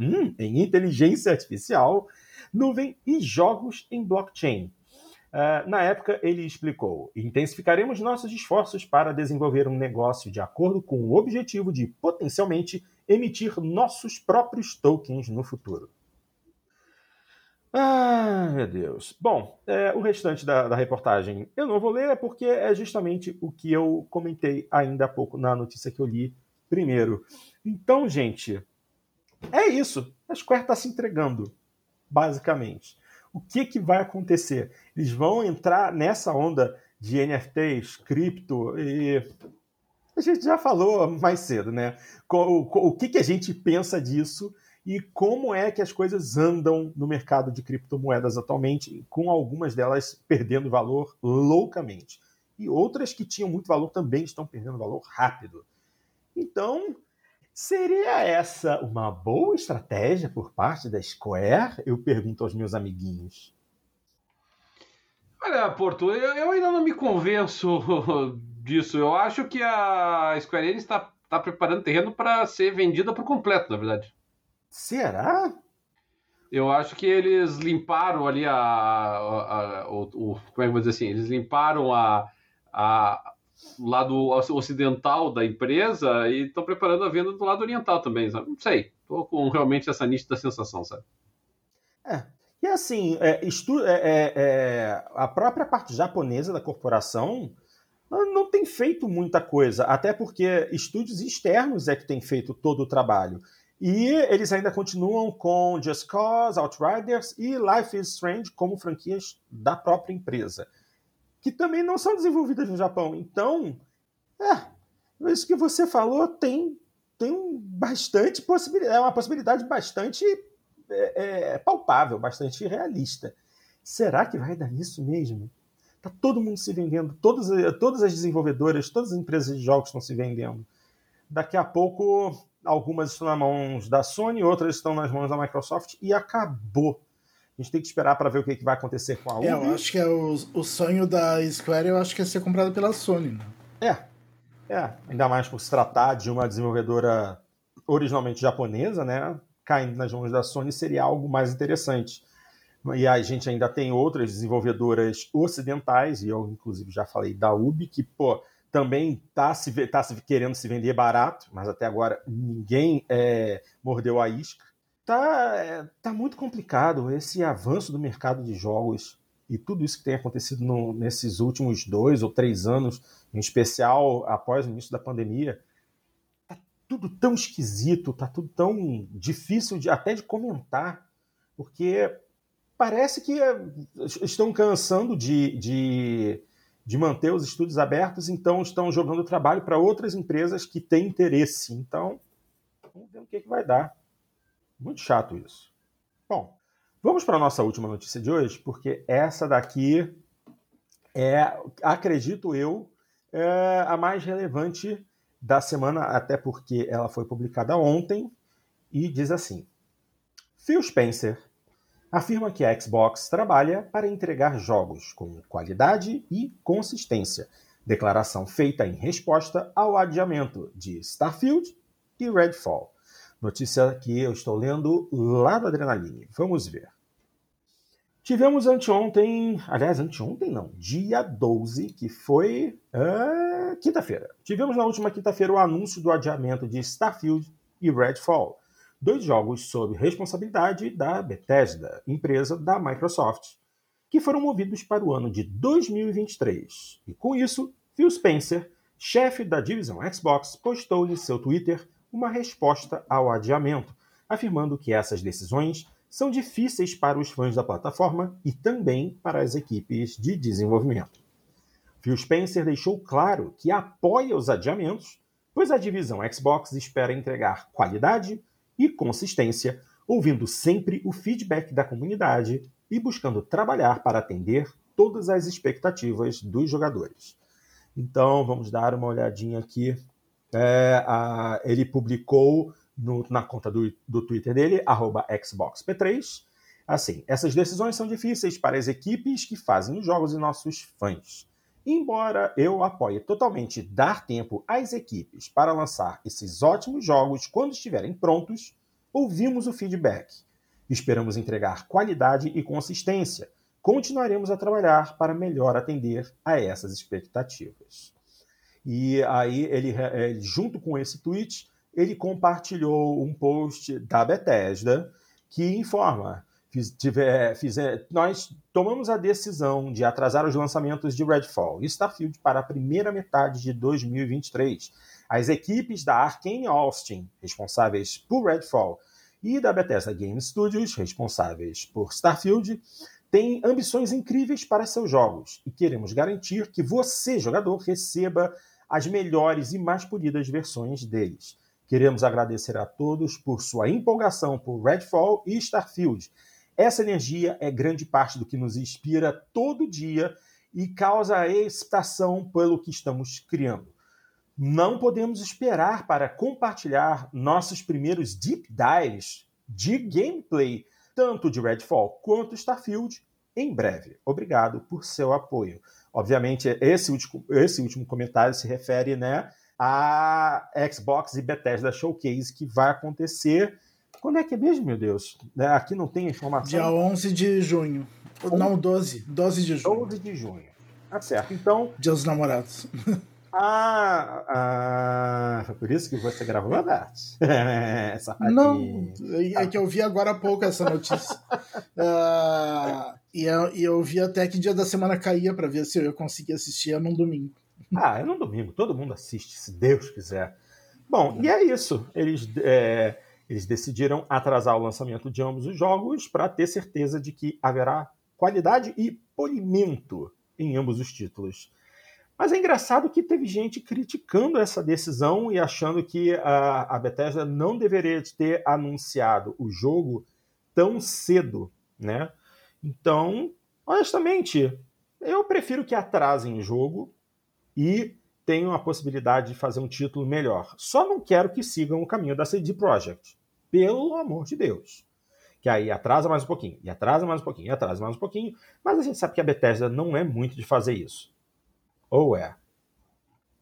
hum, em inteligência artificial, nuvem e jogos em blockchain. Uh, na época, ele explicou: intensificaremos nossos esforços para desenvolver um negócio de acordo com o objetivo de potencialmente emitir nossos próprios tokens no futuro. Ah, meu Deus. Bom, é, o restante da, da, reportagem eu não vou ler porque é justamente o que eu comentei ainda há pouco na notícia que eu li primeiro. Então, gente, é isso. A Square está se entregando, basicamente. O que, que vai acontecer? Eles vão entrar nessa onda de NFTs, cripto e. A gente já falou mais cedo, né? O, que, que a gente pensa disso? e como é que as coisas andam no mercado de criptomoedas atualmente, com algumas delas perdendo valor loucamente. E outras que tinham muito valor também estão perdendo valor rápido. Então, seria essa uma boa estratégia por parte da Square? Eu pergunto aos meus amiguinhos. Olha, Porto, eu, eu ainda não me convenço [laughs] disso. Eu acho que a Square Enix está tá preparando terreno para ser vendida por completo, na verdade. Será? Eu acho que eles limparam ali a, a, a o, o, como é que eu vou dizer assim? Eles limparam a, a lado ocidental da empresa e estão preparando a venda do lado oriental também, sabe? Não sei. Estou com realmente essa nítida sensação, sabe? É. E assim, é, estu, é, é, é a própria parte japonesa da corporação não tem feito muita coisa, até porque estúdios externos é que têm feito todo o trabalho. E eles ainda continuam com Just Cause, Outriders e Life is Strange como franquias da própria empresa, que também não são desenvolvidas no Japão. Então, é, isso que você falou tem, tem bastante possibilidade, é uma possibilidade bastante é, é, palpável, bastante realista. Será que vai dar nisso mesmo? Tá todo mundo se vendendo, todas, todas as desenvolvedoras, todas as empresas de jogos estão se vendendo. Daqui a pouco algumas estão nas mãos da Sony, outras estão nas mãos da Microsoft e acabou. A gente tem que esperar para ver o que, que, vai acontecer com a Ubi. É, eu acho que é o, o sonho da Square, eu acho que é ser comprado pela Sony. Né? É, é, ainda mais por se tratar de uma desenvolvedora originalmente japonesa, né? Caindo nas mãos da Sony seria algo mais interessante. E a gente ainda tem outras desenvolvedoras ocidentais, e eu inclusive já falei da Ubi, que, pô, também está se, tá se querendo se vender barato, mas até agora ninguém é, mordeu a isca. Tá, é, tá muito complicado esse avanço do mercado de jogos e tudo isso que tem acontecido no, nesses últimos dois ou três anos, em especial após o início da pandemia. Tá tudo tão esquisito, tá tudo tão difícil de, até de comentar, porque parece que é, estão cansando de, de de manter os estúdios abertos, então estão jogando trabalho para outras empresas que têm interesse. Então, vamos ver o que, que vai dar. Muito chato isso. Bom, vamos para a nossa última notícia de hoje, porque essa daqui é, acredito eu, é a mais relevante da semana, até porque ela foi publicada ontem e diz assim: Phil Spencer afirma que a Xbox trabalha para entregar jogos com qualidade e consistência, declaração feita em resposta ao adiamento de Starfield e Redfall. Notícia que eu estou lendo lá do Adrenaline. Vamos ver. Tivemos anteontem, aliás, anteontem não, dia 12, que foi uh, quinta-feira. Tivemos na última quinta-feira o anúncio do adiamento de Starfield e Redfall dois jogos sob responsabilidade da Bethesda, empresa da Microsoft, que foram movidos para o ano de 2023. E com isso, Phil Spencer, chefe da divisão Xbox, postou em seu Twitter uma resposta ao adiamento, afirmando que essas decisões são difíceis para os fãs da plataforma e também para as equipes de desenvolvimento. Phil Spencer deixou claro que apoia os adiamentos, pois a divisão Xbox espera entregar qualidade, e consistência, ouvindo sempre o feedback da comunidade e buscando trabalhar para atender todas as expectativas dos jogadores. Então, vamos dar uma olhadinha aqui. É, a, ele publicou no, na conta do, do Twitter dele, XboxP3. Assim, essas decisões são difíceis para as equipes que fazem os jogos e nossos fãs. Embora eu apoie totalmente dar tempo às equipes para lançar esses ótimos jogos quando estiverem prontos, ouvimos o feedback. Esperamos entregar qualidade e consistência, continuaremos a trabalhar para melhor atender a essas expectativas. E aí, ele, é, junto com esse tweet, ele compartilhou um post da Bethesda que informa fizer, nós tomamos a decisão de atrasar os lançamentos de Redfall e Starfield para a primeira metade de 2023. As equipes da Arkane Austin, responsáveis por Redfall, e da Bethesda Game Studios, responsáveis por Starfield, têm ambições incríveis para seus jogos e queremos garantir que você, jogador, receba as melhores e mais polidas versões deles. Queremos agradecer a todos por sua empolgação por Redfall e Starfield essa energia é grande parte do que nos inspira todo dia e causa excitação pelo que estamos criando. Não podemos esperar para compartilhar nossos primeiros deep dives de gameplay, tanto de Redfall quanto Starfield, em breve. Obrigado por seu apoio. Obviamente, esse último, esse último comentário se refere né, a Xbox e Bethesda Showcase que vai acontecer quando é que é mesmo, meu Deus? É, aqui não tem informação. Dia 11 de junho. Não, 12. 12 de junho. 12 de junho. Tá certo. Então. Dia dos namorados. [laughs] Ah, ah, foi por isso que você gravou [laughs] a data. Não, é que eu vi agora há pouco essa notícia. uh, [laughs] e, eu, e eu vi até que dia da semana caía para ver se eu conseguia assistir num domingo. Ah, é num domingo. Todo mundo assiste, se Deus quiser. Bom, e é isso. Eles. É eles decidiram atrasar o lançamento de ambos os jogos para ter certeza de que haverá qualidade e polimento em ambos os títulos. Mas é engraçado que teve gente criticando essa decisão e achando que a, a Bethesda não deveria ter anunciado o jogo tão cedo, né? Então, honestamente, eu prefiro que atrasem o jogo e tenham a possibilidade de fazer um título melhor. Só não quero que sigam o caminho da CD Projekt. Pelo amor de Deus. Que aí atrasa mais um pouquinho, e atrasa mais um pouquinho, e atrasa mais um pouquinho. Mas a gente sabe que a Bethesda não é muito de fazer isso. Ou é?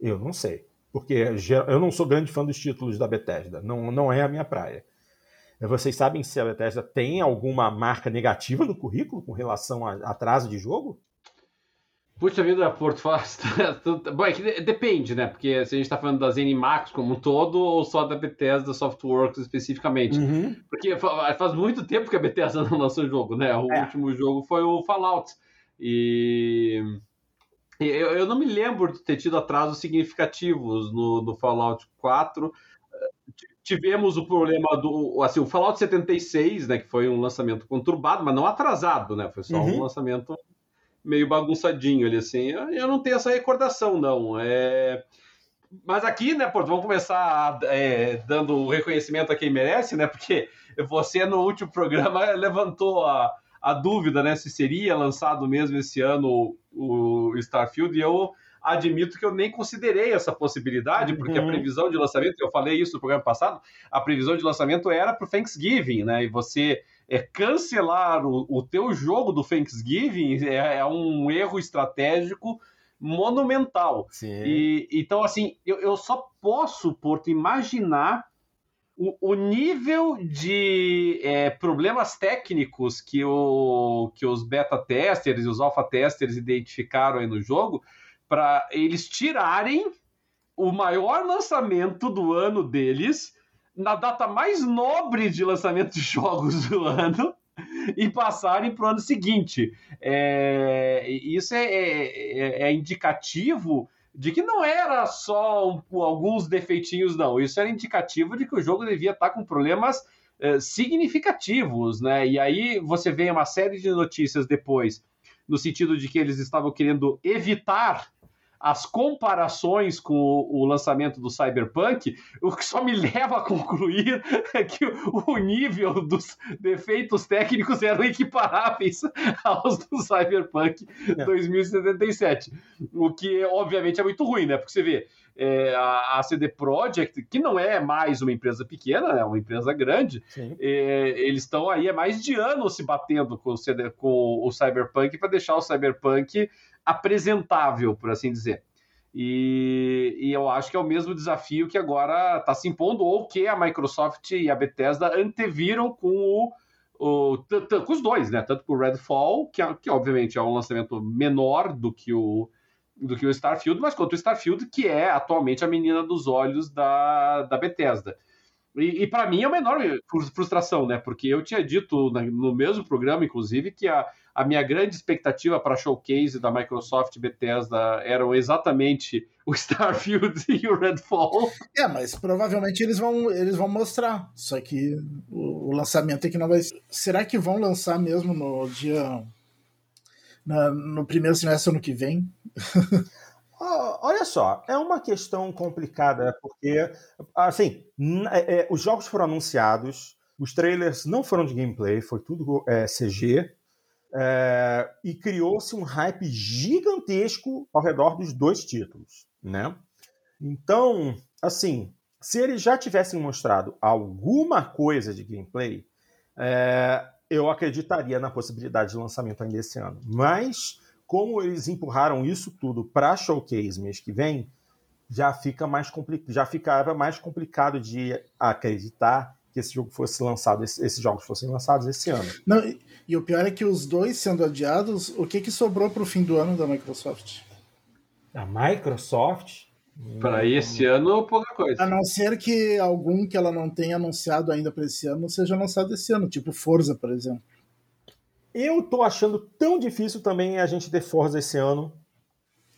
Eu não sei. Porque eu não sou grande fã dos títulos da Bethesda. Não, não é a minha praia. Vocês sabem se a Bethesda tem alguma marca negativa no currículo com relação a atraso de jogo? Puxa vida, Porto Fast. [laughs] Bom, é que depende, né? Porque se a gente está falando da ZeniMax como um todo ou só da Bethesda Softworks especificamente. Uhum. Porque faz muito tempo que a Bethesda [laughs] não lançou jogo, né? O é. último jogo foi o Fallout. E eu, eu não me lembro de ter tido atrasos significativos no, no Fallout 4 tivemos o problema do assim, o Fallout 76, né, que foi um lançamento conturbado, mas não atrasado, né? Foi só uhum. um lançamento meio bagunçadinho ali, assim. Eu não tenho essa recordação, não. É... Mas aqui, né, Porto, vamos começar é, dando o reconhecimento a quem merece, né? Porque você no último programa [laughs] levantou a, a dúvida, né, se seria lançado mesmo esse ano o, o Starfield, e eu admito que eu nem considerei essa possibilidade, porque uhum. a previsão de lançamento, eu falei isso no programa passado, a previsão de lançamento era para o Thanksgiving, né? E você é, cancelar o, o teu jogo do Thanksgiving é, é um erro estratégico monumental. E, então, assim, eu, eu só posso, Porto, imaginar o, o nível de é, problemas técnicos que, o, que os beta testers e os alpha testers identificaram aí no jogo para eles tirarem o maior lançamento do ano deles na data mais nobre de lançamento de [laughs] jogos do ano e passarem para o ano seguinte. É, isso é, é, é, indicativo de que não era só alguns defeitinhos, não. Isso era indicativo de que o jogo devia estar com problemas é, significativos, né? E aí você vê uma série de notícias depois, no sentido de que eles estavam querendo evitar as comparações com o, o, lançamento do Cyberpunk, o que só me [laughs] leva a concluir é que o, nível dos defeitos técnicos eram equiparáveis [laughs] aos do Cyberpunk é. 2077. O que, obviamente, é muito ruim, né? Porque você vê. É, a, a, CD Projekt, que não é mais uma empresa pequena, é uma empresa grande, é, eles estão aí há mais de anos se batendo com o, CD, com o Cyberpunk para deixar o Cyberpunk apresentável, por assim dizer. E, e, eu acho que é o mesmo desafio que agora está se impondo, ou que a Microsoft e a Bethesda anteviram com o, o, com os dois, né? Tanto com o Redfall, que, que obviamente é um lançamento menor do que o do que o Starfield, mas quanto o Starfield, que é atualmente a menina dos olhos da, da Bethesda. E, e para mim é uma enorme frustração, né? Porque eu tinha dito no mesmo programa, inclusive, que a, a minha grande expectativa para showcase da Microsoft Bethesda eram exatamente o [laughs] Starfield e o Redfall. É, mas provavelmente eles vão, eles vão mostrar. Só que o, o lançamento é que não vai. Será que vão lançar mesmo no dia. Na, no primeiro semestre ano que vem? [laughs] Olha só, é uma questão complicada, porque, assim, é, é, os jogos foram anunciados, os trailers não foram de gameplay, foi tudo é, CG, é, e criou-se um hype gigantesco ao redor dos dois títulos, né? Então, assim, se eles já tivessem mostrado alguma coisa de gameplay, é, eu acreditaria na possibilidade de lançamento ainda esse ano. Mas como eles empurraram isso tudo para showcase mês que vem, já fica mais já ficava mais complicado de acreditar que esse jogo fosse lançado, esses jogos fossem lançados esse ano. Não, e, e o pior é que os dois sendo adiados, o que que sobrou para o fim do ano da Microsoft? A Microsoft para esse ano, pouca coisa. A não ser que algum que ela não tenha anunciado ainda para esse ano seja lançado esse ano, tipo Forza, por exemplo. Eu tô achando tão difícil também a gente ter Forza esse ano.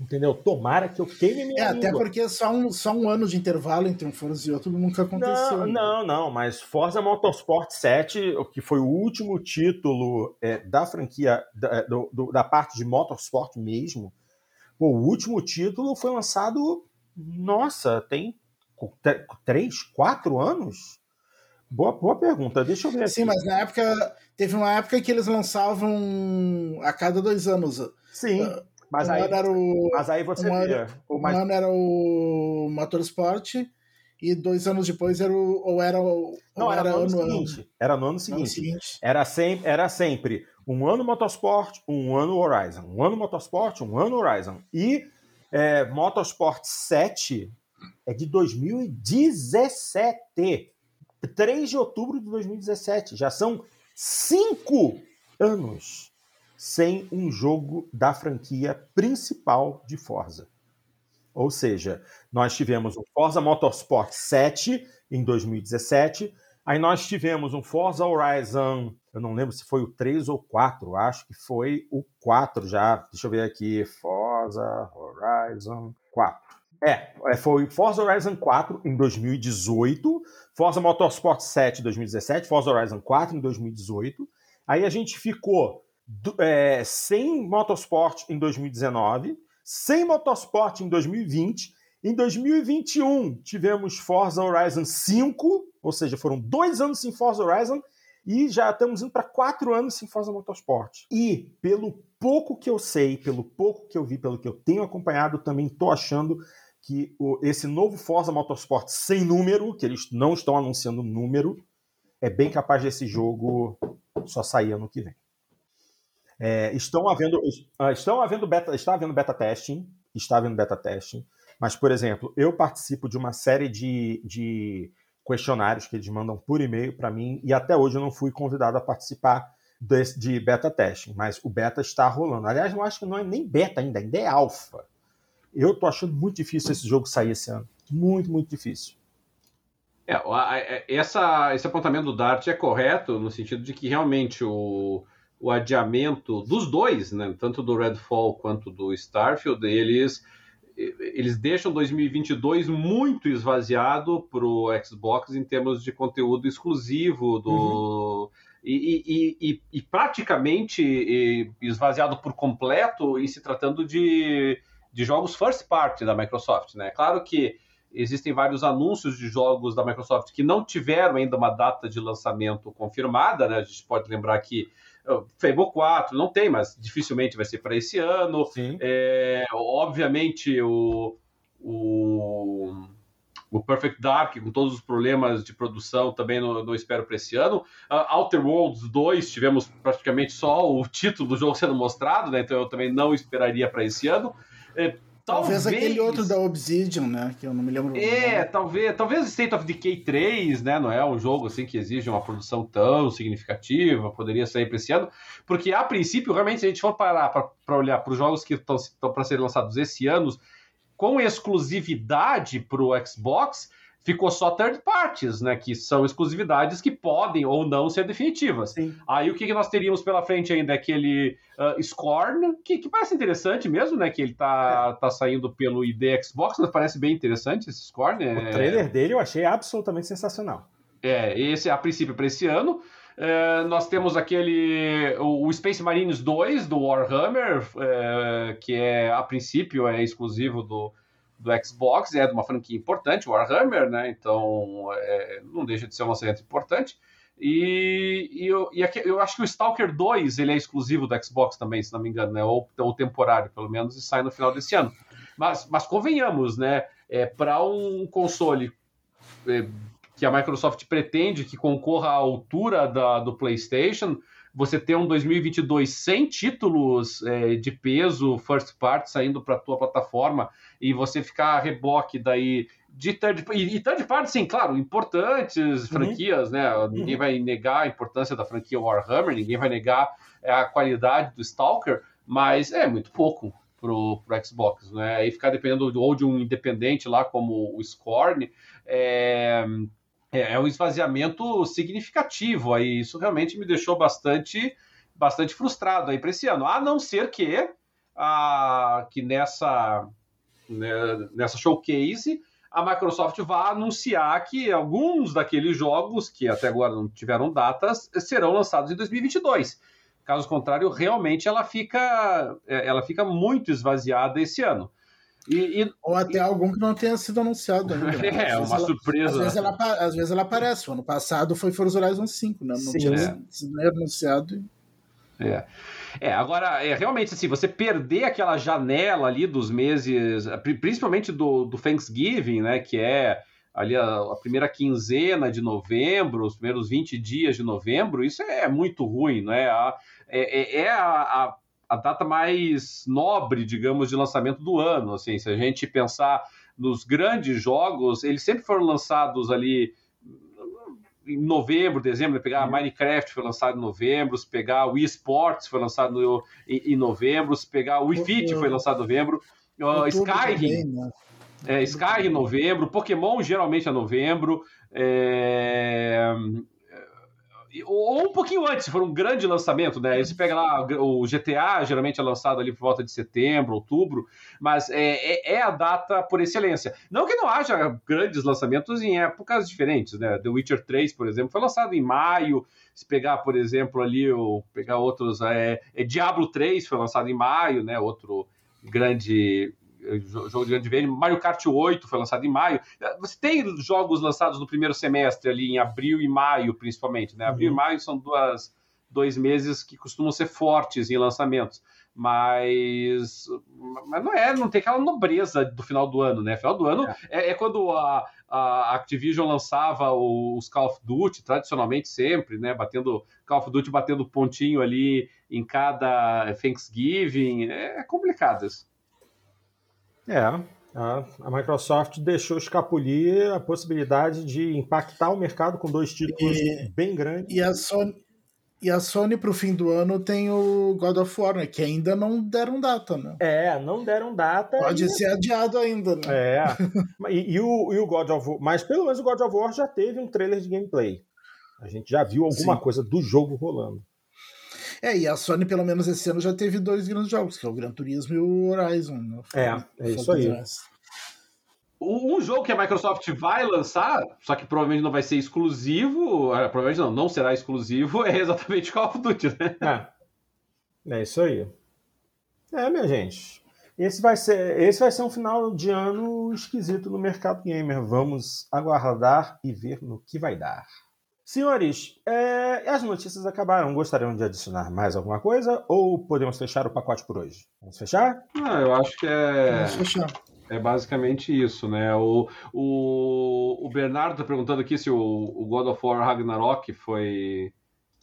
Entendeu? Tomara que eu queime minha É, língua. até porque só um, só um ano de intervalo entre um Forza e outro nunca aconteceu. Não, não, não, mas Forza Motorsport 7, que foi o último título é, da franquia, da, do, da parte de Motorsport mesmo, pô, o último título foi lançado, nossa, tem três, quatro anos? Boa, boa pergunta, deixa eu ver aqui. Sim, mas na época, teve uma época que eles lançavam a cada dois anos. Sim, uh, mas, um aí, era o, mas aí você um via. Um mais... ano era o Motorsport e dois anos depois era o, ou era o, Não, era, era no ano, seguinte. Ano. Era no ano seguinte. ano seguinte. Era, sem, era sempre um ano Motorsport, um ano Horizon. Um ano Motorsport, um ano Horizon. E é, Motorsport 7 é de 2017. 3 de outubro de 2017. Já são cinco anos sem um jogo da franquia principal de Forza. Ou seja, nós tivemos o Forza Motorsport 7 em 2017, aí nós tivemos um Forza Horizon, eu não lembro se foi o 3 ou 4, acho que foi o 4 já. Deixa eu ver aqui, Forza Horizon 4. É, é, foi Forza Horizon 4 em 2018, Forza Motorsport 7 em 2017, Forza Horizon 4 em 2018. Aí a gente ficou é, sem Motorsport em 2019, sem Motorsport em 2020. Em 2021 tivemos Forza Horizon 5, ou seja, foram dois anos sem Forza Horizon e já estamos indo para quatro anos sem Forza Motorsport. E pelo pouco que eu sei, pelo pouco que eu vi, pelo que eu tenho acompanhado, também estou achando que o, esse novo Forza Motorsport sem número, que eles não estão anunciando número, é bem capaz desse jogo só sair ano que vem. É, estão havendo, ah, estão havendo beta, está havendo beta testing, está havendo beta testing, mas, por exemplo, eu participo de uma série de, de questionários que eles mandam por e-mail para mim e até hoje eu não fui convidado a participar de, beta testing, mas o beta está rolando. Aliás, eu acho que não é nem beta ainda, ainda é alfa. Eu tô achando muito difícil esse jogo sair esse ano. Muito, muito difícil. É, essa, esse apontamento do Dart é correto no sentido de que realmente o, o adiamento dos dois, né, tanto do Redfall quanto do Starfield, eles, eles deixam 2022 muito esvaziado para o Xbox em termos de conteúdo exclusivo do. Uhum. E, e, e, e, praticamente esvaziado por completo em se tratando de de jogos first party da Microsoft, né? Claro que existem vários anúncios de jogos da Microsoft que não tiveram ainda uma data de lançamento confirmada, né? A gente pode lembrar que Fable 4 não tem, mas dificilmente vai ser para esse ano. É, obviamente o, o, o, Perfect Dark, com todos os problemas de produção, também não, não espero para esse ano. Uh, Outer Worlds 2, tivemos praticamente só o [laughs] título do jogo sendo mostrado, né? Então eu também não esperaria para esse ano. É, Talvez, talvez aquele outro da Obsidian, né? Que eu não me lembro. É, talvez, talvez State of Decay 3, né? Não é um jogo assim que exige uma produção tão significativa, poderia sair para esse ano, porque a princípio, realmente, se a gente for parar para olhar para os jogos que estão para ser lançados esse ano, com exclusividade para o Xbox, ficou só third parties, né? Que são exclusividades que podem ou não ser definitivas. Sim. Aí o que, que nós teríamos pela frente ainda? Aquele uh, Scorn, que, que, parece interessante mesmo, né? Que ele tá, é. tá saindo pelo ID Xbox, mas parece bem interessante esse Scorn. É... O trailer dele eu achei absolutamente sensacional. É, esse é a princípio para esse ano. Uh, nós temos aquele o, Space Marines 2 do Warhammer, uh, que é a princípio é exclusivo do, do Xbox, é de uma franquia importante, Warhammer, né? Então é, não deixa de ser um lançamento importante. E, e, eu, e aqui, eu acho que o Stalker 2 ele é exclusivo do Xbox também, se não me engano, né? ou, ou temporário, pelo menos, e sai no final desse ano. Mas, mas convenhamos, né? É, Para um console é, que a Microsoft pretende que concorra à altura da, do PlayStation, você ter um 2022 sem títulos é, de peso first party saindo para a tua plataforma e você ficar a reboque daí de third, e, e third party, sim, claro, importantes uhum. franquias, né? uhum. né? Ninguém uhum. vai negar a importância da franquia Warhammer, ninguém vai negar é, a qualidade do Stalker, mas é muito pouco pro, pro Xbox, né? Aí ficar dependendo ou de um independente lá como o Scorn, é, é, é um esvaziamento significativo aí. Isso realmente me deixou bastante, bastante frustrado aí para esse ano. A não ser que, a, que nessa, né, nessa showcase a Microsoft vá anunciar que alguns daqueles jogos, que até agora não tiveram datas, serão lançados em 2022. Caso contrário, realmente ela fica, é, ela fica muito esvaziada esse ano. E, e, Ou até e... algum que não tenha sido anunciado ainda. [laughs] É, uma ela, surpresa. Às vezes, ela, às vezes ela aparece. O ano passado foi Forza Horizon 5, né? Não Sim, tinha é. sido anunciado. É. É, agora, é, realmente, assim, você perder aquela janela ali dos meses, principalmente do, do Thanksgiving, né, que é ali a, a, primeira quinzena de novembro, os primeiros 20 dias de novembro, isso é muito ruim, né? A, é, é, é a, a a data mais nobre, digamos, de lançamento do ano. Assim, se a gente pensar nos grandes jogos, eles sempre foram lançados ali em novembro, dezembro, né? pegar uhum. Minecraft foi lançado em novembro, se pegar o Wii Sports foi lançado no, em, em, novembro, se pegar o Wii Fit foi lançado em novembro, uh, Skyrim, né? é, Skyrim em novembro, Pokémon geralmente é novembro, é, ou um pouquinho antes, se for um grande lançamento, né? Você pega lá o GTA, geralmente é lançado ali por volta de setembro, outubro, mas é, é, é, a data por excelência. Não que não haja grandes lançamentos em épocas diferentes, né? The Witcher 3, por exemplo, foi lançado em maio. Se pegar, por exemplo, ali, ou pegar outros, é, é Diablo 3 foi lançado em maio, né? Outro grande jogo de grande vênio. Mario Kart 8 foi lançado em maio. Você tem jogos lançados no primeiro semestre, ali em abril e maio, principalmente. Né? Abril uhum. e maio são duas, dois meses que costumam ser fortes em lançamentos. Mas, mas não é, não tem aquela nobreza do final do ano, né? Final do ano é, é, é quando a, a Activision lançava os Call of Duty, tradicionalmente sempre, né? Batendo Call of Duty batendo pontinho ali em cada Thanksgiving. É complicado isso. É, a, a Microsoft deixou escapulir a possibilidade de impactar o mercado com dois títulos e, bem grandes. E a Sony, e a Sony pro fim do ano tem o God of War, né, que ainda não deram data, né? É, não deram data. Pode e... ser adiado ainda, né? É. e, e, o, e o God of War, mas pelo menos o God of War já teve um trailer de gameplay. A gente já viu alguma Sim. coisa do jogo rolando. É, e a Sony, pelo menos esse ano, já teve dois grandes jogos, que é o Gran Turismo e o Horizon. Né? É, é isso aí. Um jogo que a Microsoft vai lançar, só que provavelmente não vai ser exclusivo, é, provavelmente não, não será exclusivo, [laughs] é exatamente Call of Duty, né? É, é isso aí. É, minha gente. Esse vai ser, esse vai ser um final de ano esquisito no mercado gamer. Vamos aguardar e ver no que vai dar. Senhores, é, as notícias acabaram. Gostariam de adicionar mais alguma coisa ou podemos fechar o pacote por hoje? Vamos fechar? Ah, eu acho que é. Vamos fechar. É basicamente isso, né? O, o, o Bernardo está perguntando aqui se o, o, God of War Ragnarok foi,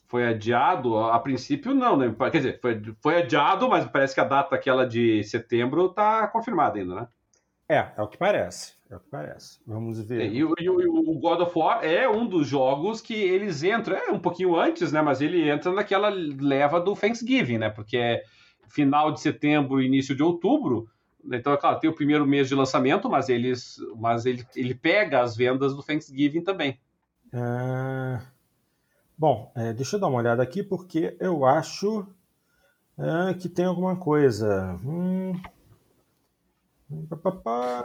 foi adiado, a princípio não, né? Quer dizer, foi, foi adiado, mas parece que a data aquela de setembro está confirmada ainda, né? É, é o que parece. É o que parece. Vamos ver. É, e, e, e, o God of War é um dos jogos que eles entram, é um pouquinho antes, né? Mas ele entra naquela leva do Thanksgiving, né? Porque é final de setembro, início de outubro. Então, é claro, tem o primeiro mês de lançamento, mas, eles, mas ele, ele pega as vendas do Thanksgiving também. Ah, bom, é, deixa eu dar uma olhada aqui, porque eu acho é, que tem alguma coisa. Hum...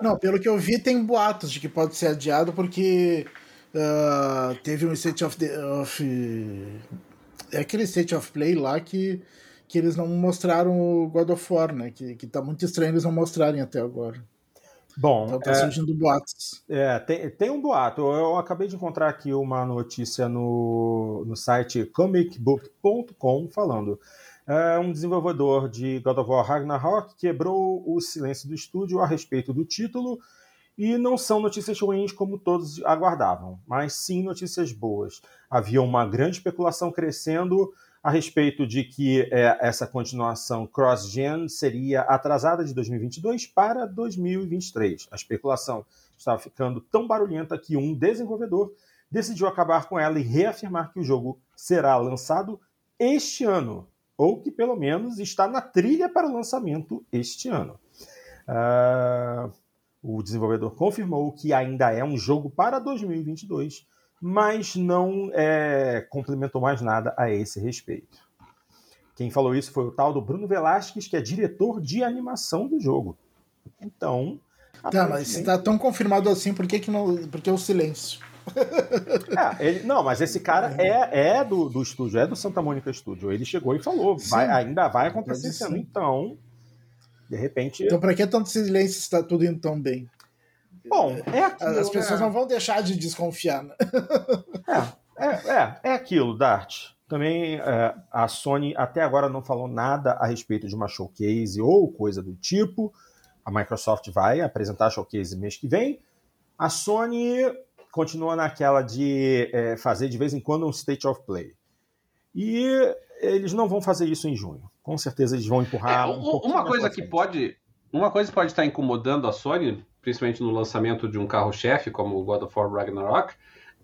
Não, pelo que eu vi, tem boatos de que pode ser adiado porque uh, teve um State of, the, of. É aquele State of Play lá que, que eles não mostraram o God of War, né? Que, que tá muito estranho eles não mostrarem até agora. Bom, então tá é, surgindo boatos. É, tem, tem um boato. Eu acabei de encontrar aqui uma notícia no, no site comicbook.com falando é, um desenvolvedor de God of War Ragnarok quebrou o silêncio do estúdio a respeito do título e não são notícias ruins como todos aguardavam, mas sim notícias boas. Havia uma grande especulação crescendo a respeito de que é, essa continuação cross-gen seria atrasada de 2022 para 2023. A especulação estava ficando tão barulhenta que um desenvolvedor decidiu acabar com ela e reafirmar que o jogo será lançado este ano, ou que pelo menos está na trilha para o lançamento este ano. Uh, o desenvolvedor confirmou que ainda é um jogo para 2022, mas não é, complementou mais nada a esse respeito. Quem falou isso foi o tal do Bruno Velasquez, que é diretor de animação do jogo. Então. Tá, mas está tão confirmado assim, por que, que não. Por que o silêncio? É, ele, não, mas esse cara é, é do, do estúdio, é do Santa Mônica Studio. Ele chegou e falou, vai, ainda vai acontecer esse ano. Então, de repente. Então, para que tanto silêncio está tudo indo tão bem? Bom, é aquilo, As pessoas né? não vão deixar de desconfiar. Né? É, é, é, é aquilo, Dart. Também é, a Sony até agora não falou nada a respeito de uma showcase ou coisa do tipo. A Microsoft vai apresentar a showcase mês que vem. A Sony continua naquela de é, fazer de vez em quando um state of play. E eles não vão fazer isso em junho. Com certeza eles vão empurrar. É, um uma coisa que pode. Uma coisa que pode estar incomodando a Sony, principalmente no lançamento de um carro-chefe como o God of War Ragnarok,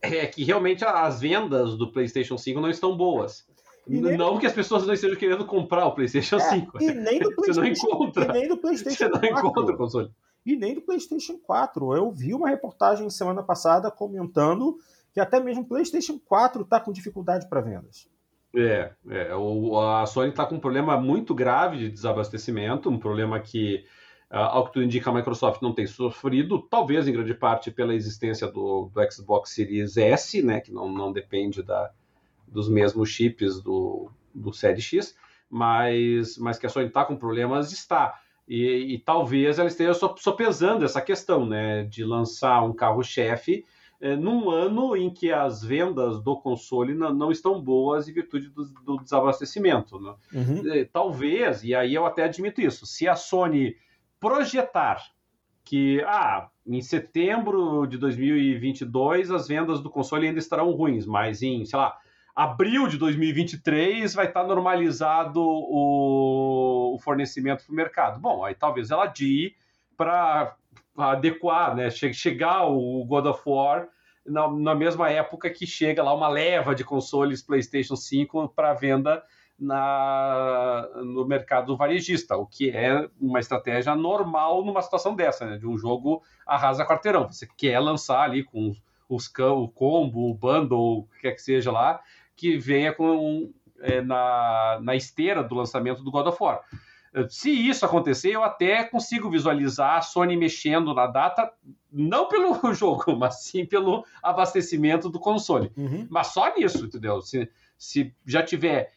é que realmente as vendas do PlayStation 5 não estão boas. Nem... Não que as pessoas não estejam querendo comprar o PlayStation é, 5. E nem do PlayStation, [laughs] Você não encontra. E nem do PlayStation Você não 4. encontra o console e nem do PlayStation 4. Eu vi uma reportagem semana passada comentando que até mesmo o PlayStation 4 está com dificuldade para vendas. É, é, o, a Sony está com um problema muito grave de desabastecimento, um problema que, ao que tudo indica, a Microsoft não tem sofrido, talvez em grande parte pela existência do, do Xbox Series S, né, que não, não depende da, dos mesmos chips do, do Série X, mas, mas que a Sony está com problemas, está. E, e, talvez ela esteja sopesando essa questão, né, de lançar um carro-chefe é, num ano em que as vendas do console não, não estão boas em virtude do, do desabastecimento. Né? Uhum. É, talvez, e aí eu até admito isso, se a Sony projetar que ah, em setembro de 2022 as vendas do console ainda estarão ruins, mas em, sei lá, abril de 2023 vai estar normalizado o, o fornecimento para o mercado. Bom, aí talvez ela adie para adequar, né? Chegar o God of War na, na, mesma época que chega lá uma leva de consoles PlayStation 5 para venda na, no mercado varejista, o que é uma estratégia normal numa situação dessa, né? De um jogo arrasa quarteirão. Você quer lançar ali com os, o combo, o bundle, o que quer que seja lá, que venha com é, na, na esteira do lançamento do God of War. Se isso acontecer, eu até consigo visualizar a Sony mexendo na data, não pelo [laughs] jogo, mas sim pelo abastecimento do console. Uhum. Mas só nisso, entendeu? Se, se já tiver.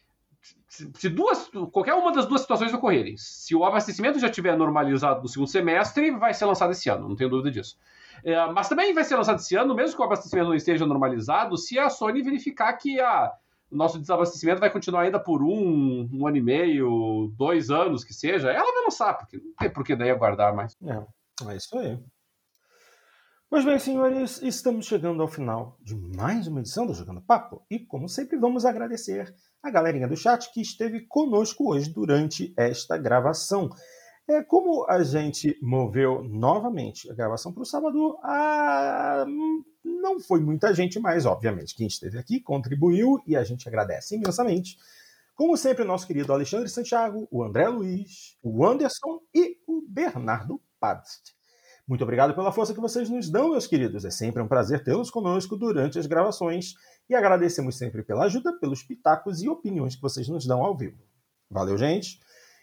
Se duas, qualquer uma das duas situações ocorrerem, se o abastecimento já tiver normalizado no segundo semestre, vai ser lançado esse ano, não tenho dúvida disso. É, mas também vai ser lançado esse ano, mesmo que o abastecimento não esteja normalizado, se a Sony verificar que a, o nosso desabastecimento vai continuar ainda por um, um ano e meio, dois anos que seja, ela vai lançar, porque não tem por que daí aguardar mais. É, é isso aí. Pois bem, senhores, estamos chegando ao final de mais uma edição do Jogando Papo e, como sempre, vamos agradecer a galerinha do chat que esteve conosco hoje durante esta gravação. É, como a gente moveu novamente a gravação para o sábado, a... não foi muita gente, mas obviamente quem esteve aqui contribuiu e a gente agradece imensamente. Como sempre, o nosso querido Alexandre Santiago, o André Luiz, o Anderson e o Bernardo Padst. Muito obrigado pela força que vocês nos dão, meus queridos. É sempre um prazer tê-los conosco durante as gravações e agradecemos sempre pela ajuda, pelos pitacos e opiniões que vocês nos dão ao vivo. Valeu, gente!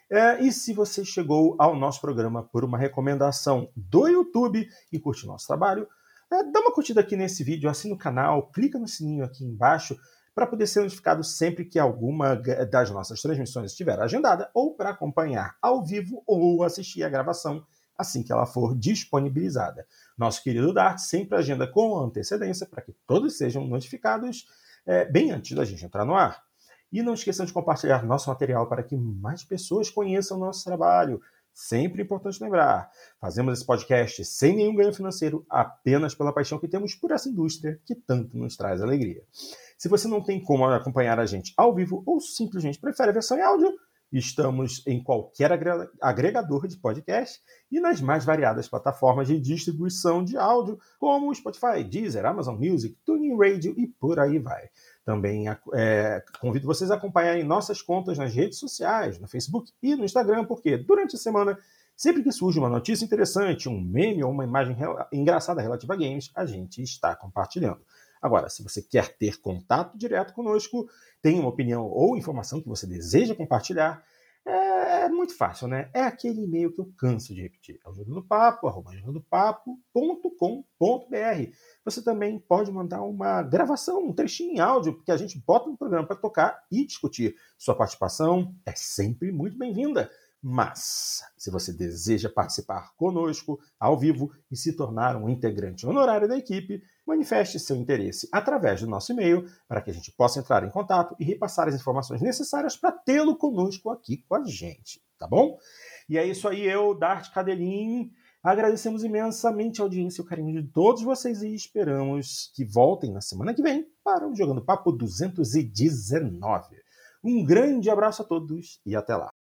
É, e se você chegou ao nosso programa por uma recomendação do YouTube e curte nosso trabalho, é, dá uma curtida aqui nesse vídeo, assina o canal, clica no sininho aqui embaixo para poder ser notificado sempre que alguma das nossas transmissões estiver agendada ou para acompanhar ao vivo ou assistir a gravação assim que ela for disponibilizada. Nosso querido Dart sempre agenda com antecedência para que todos sejam notificados é, bem antes da gente entrar no ar. E não esqueçam de compartilhar nosso material para que mais pessoas conheçam o nosso trabalho. Sempre importante lembrar: fazemos esse podcast sem nenhum ganho financeiro, apenas pela paixão que temos por essa indústria que tanto nos traz alegria. Se você não tem como acompanhar a gente ao vivo ou simplesmente prefere a versão em áudio, Estamos em qualquer agregador de podcast e nas mais variadas plataformas de distribuição de áudio, como Spotify, Deezer, Amazon Music, TuneIn Radio e por aí vai. Também é, convido vocês a acompanharem nossas contas nas redes sociais, no Facebook e no Instagram, porque durante a semana, sempre que surge uma notícia interessante, um meme ou uma imagem engraçada relativa a games, a gente está compartilhando. Agora, se você quer ter contato direto conosco, tem uma opinião ou informação que você deseja compartilhar, é, é muito fácil, né? É aquele e-mail que eu canso de repetir. É o jogandopapo, arroba jogandopapo.com.br. Você também pode mandar uma gravação, um trechinho em áudio, que a gente bota no programa para tocar e discutir. Sua participação é sempre muito bem-vinda. Mas, se você deseja participar conosco ao vivo e se tornar um integrante honorário da equipe, manifeste seu interesse através do nosso e-mail para que a gente possa entrar em contato e repassar as informações necessárias para tê-lo conosco aqui com a gente, tá bom? E é isso aí, eu, Dart Cadelin, agradecemos imensamente a audiência e o carinho de todos vocês e esperamos que voltem na semana que vem para o Jogando Papo 219. Um grande abraço a todos e até lá.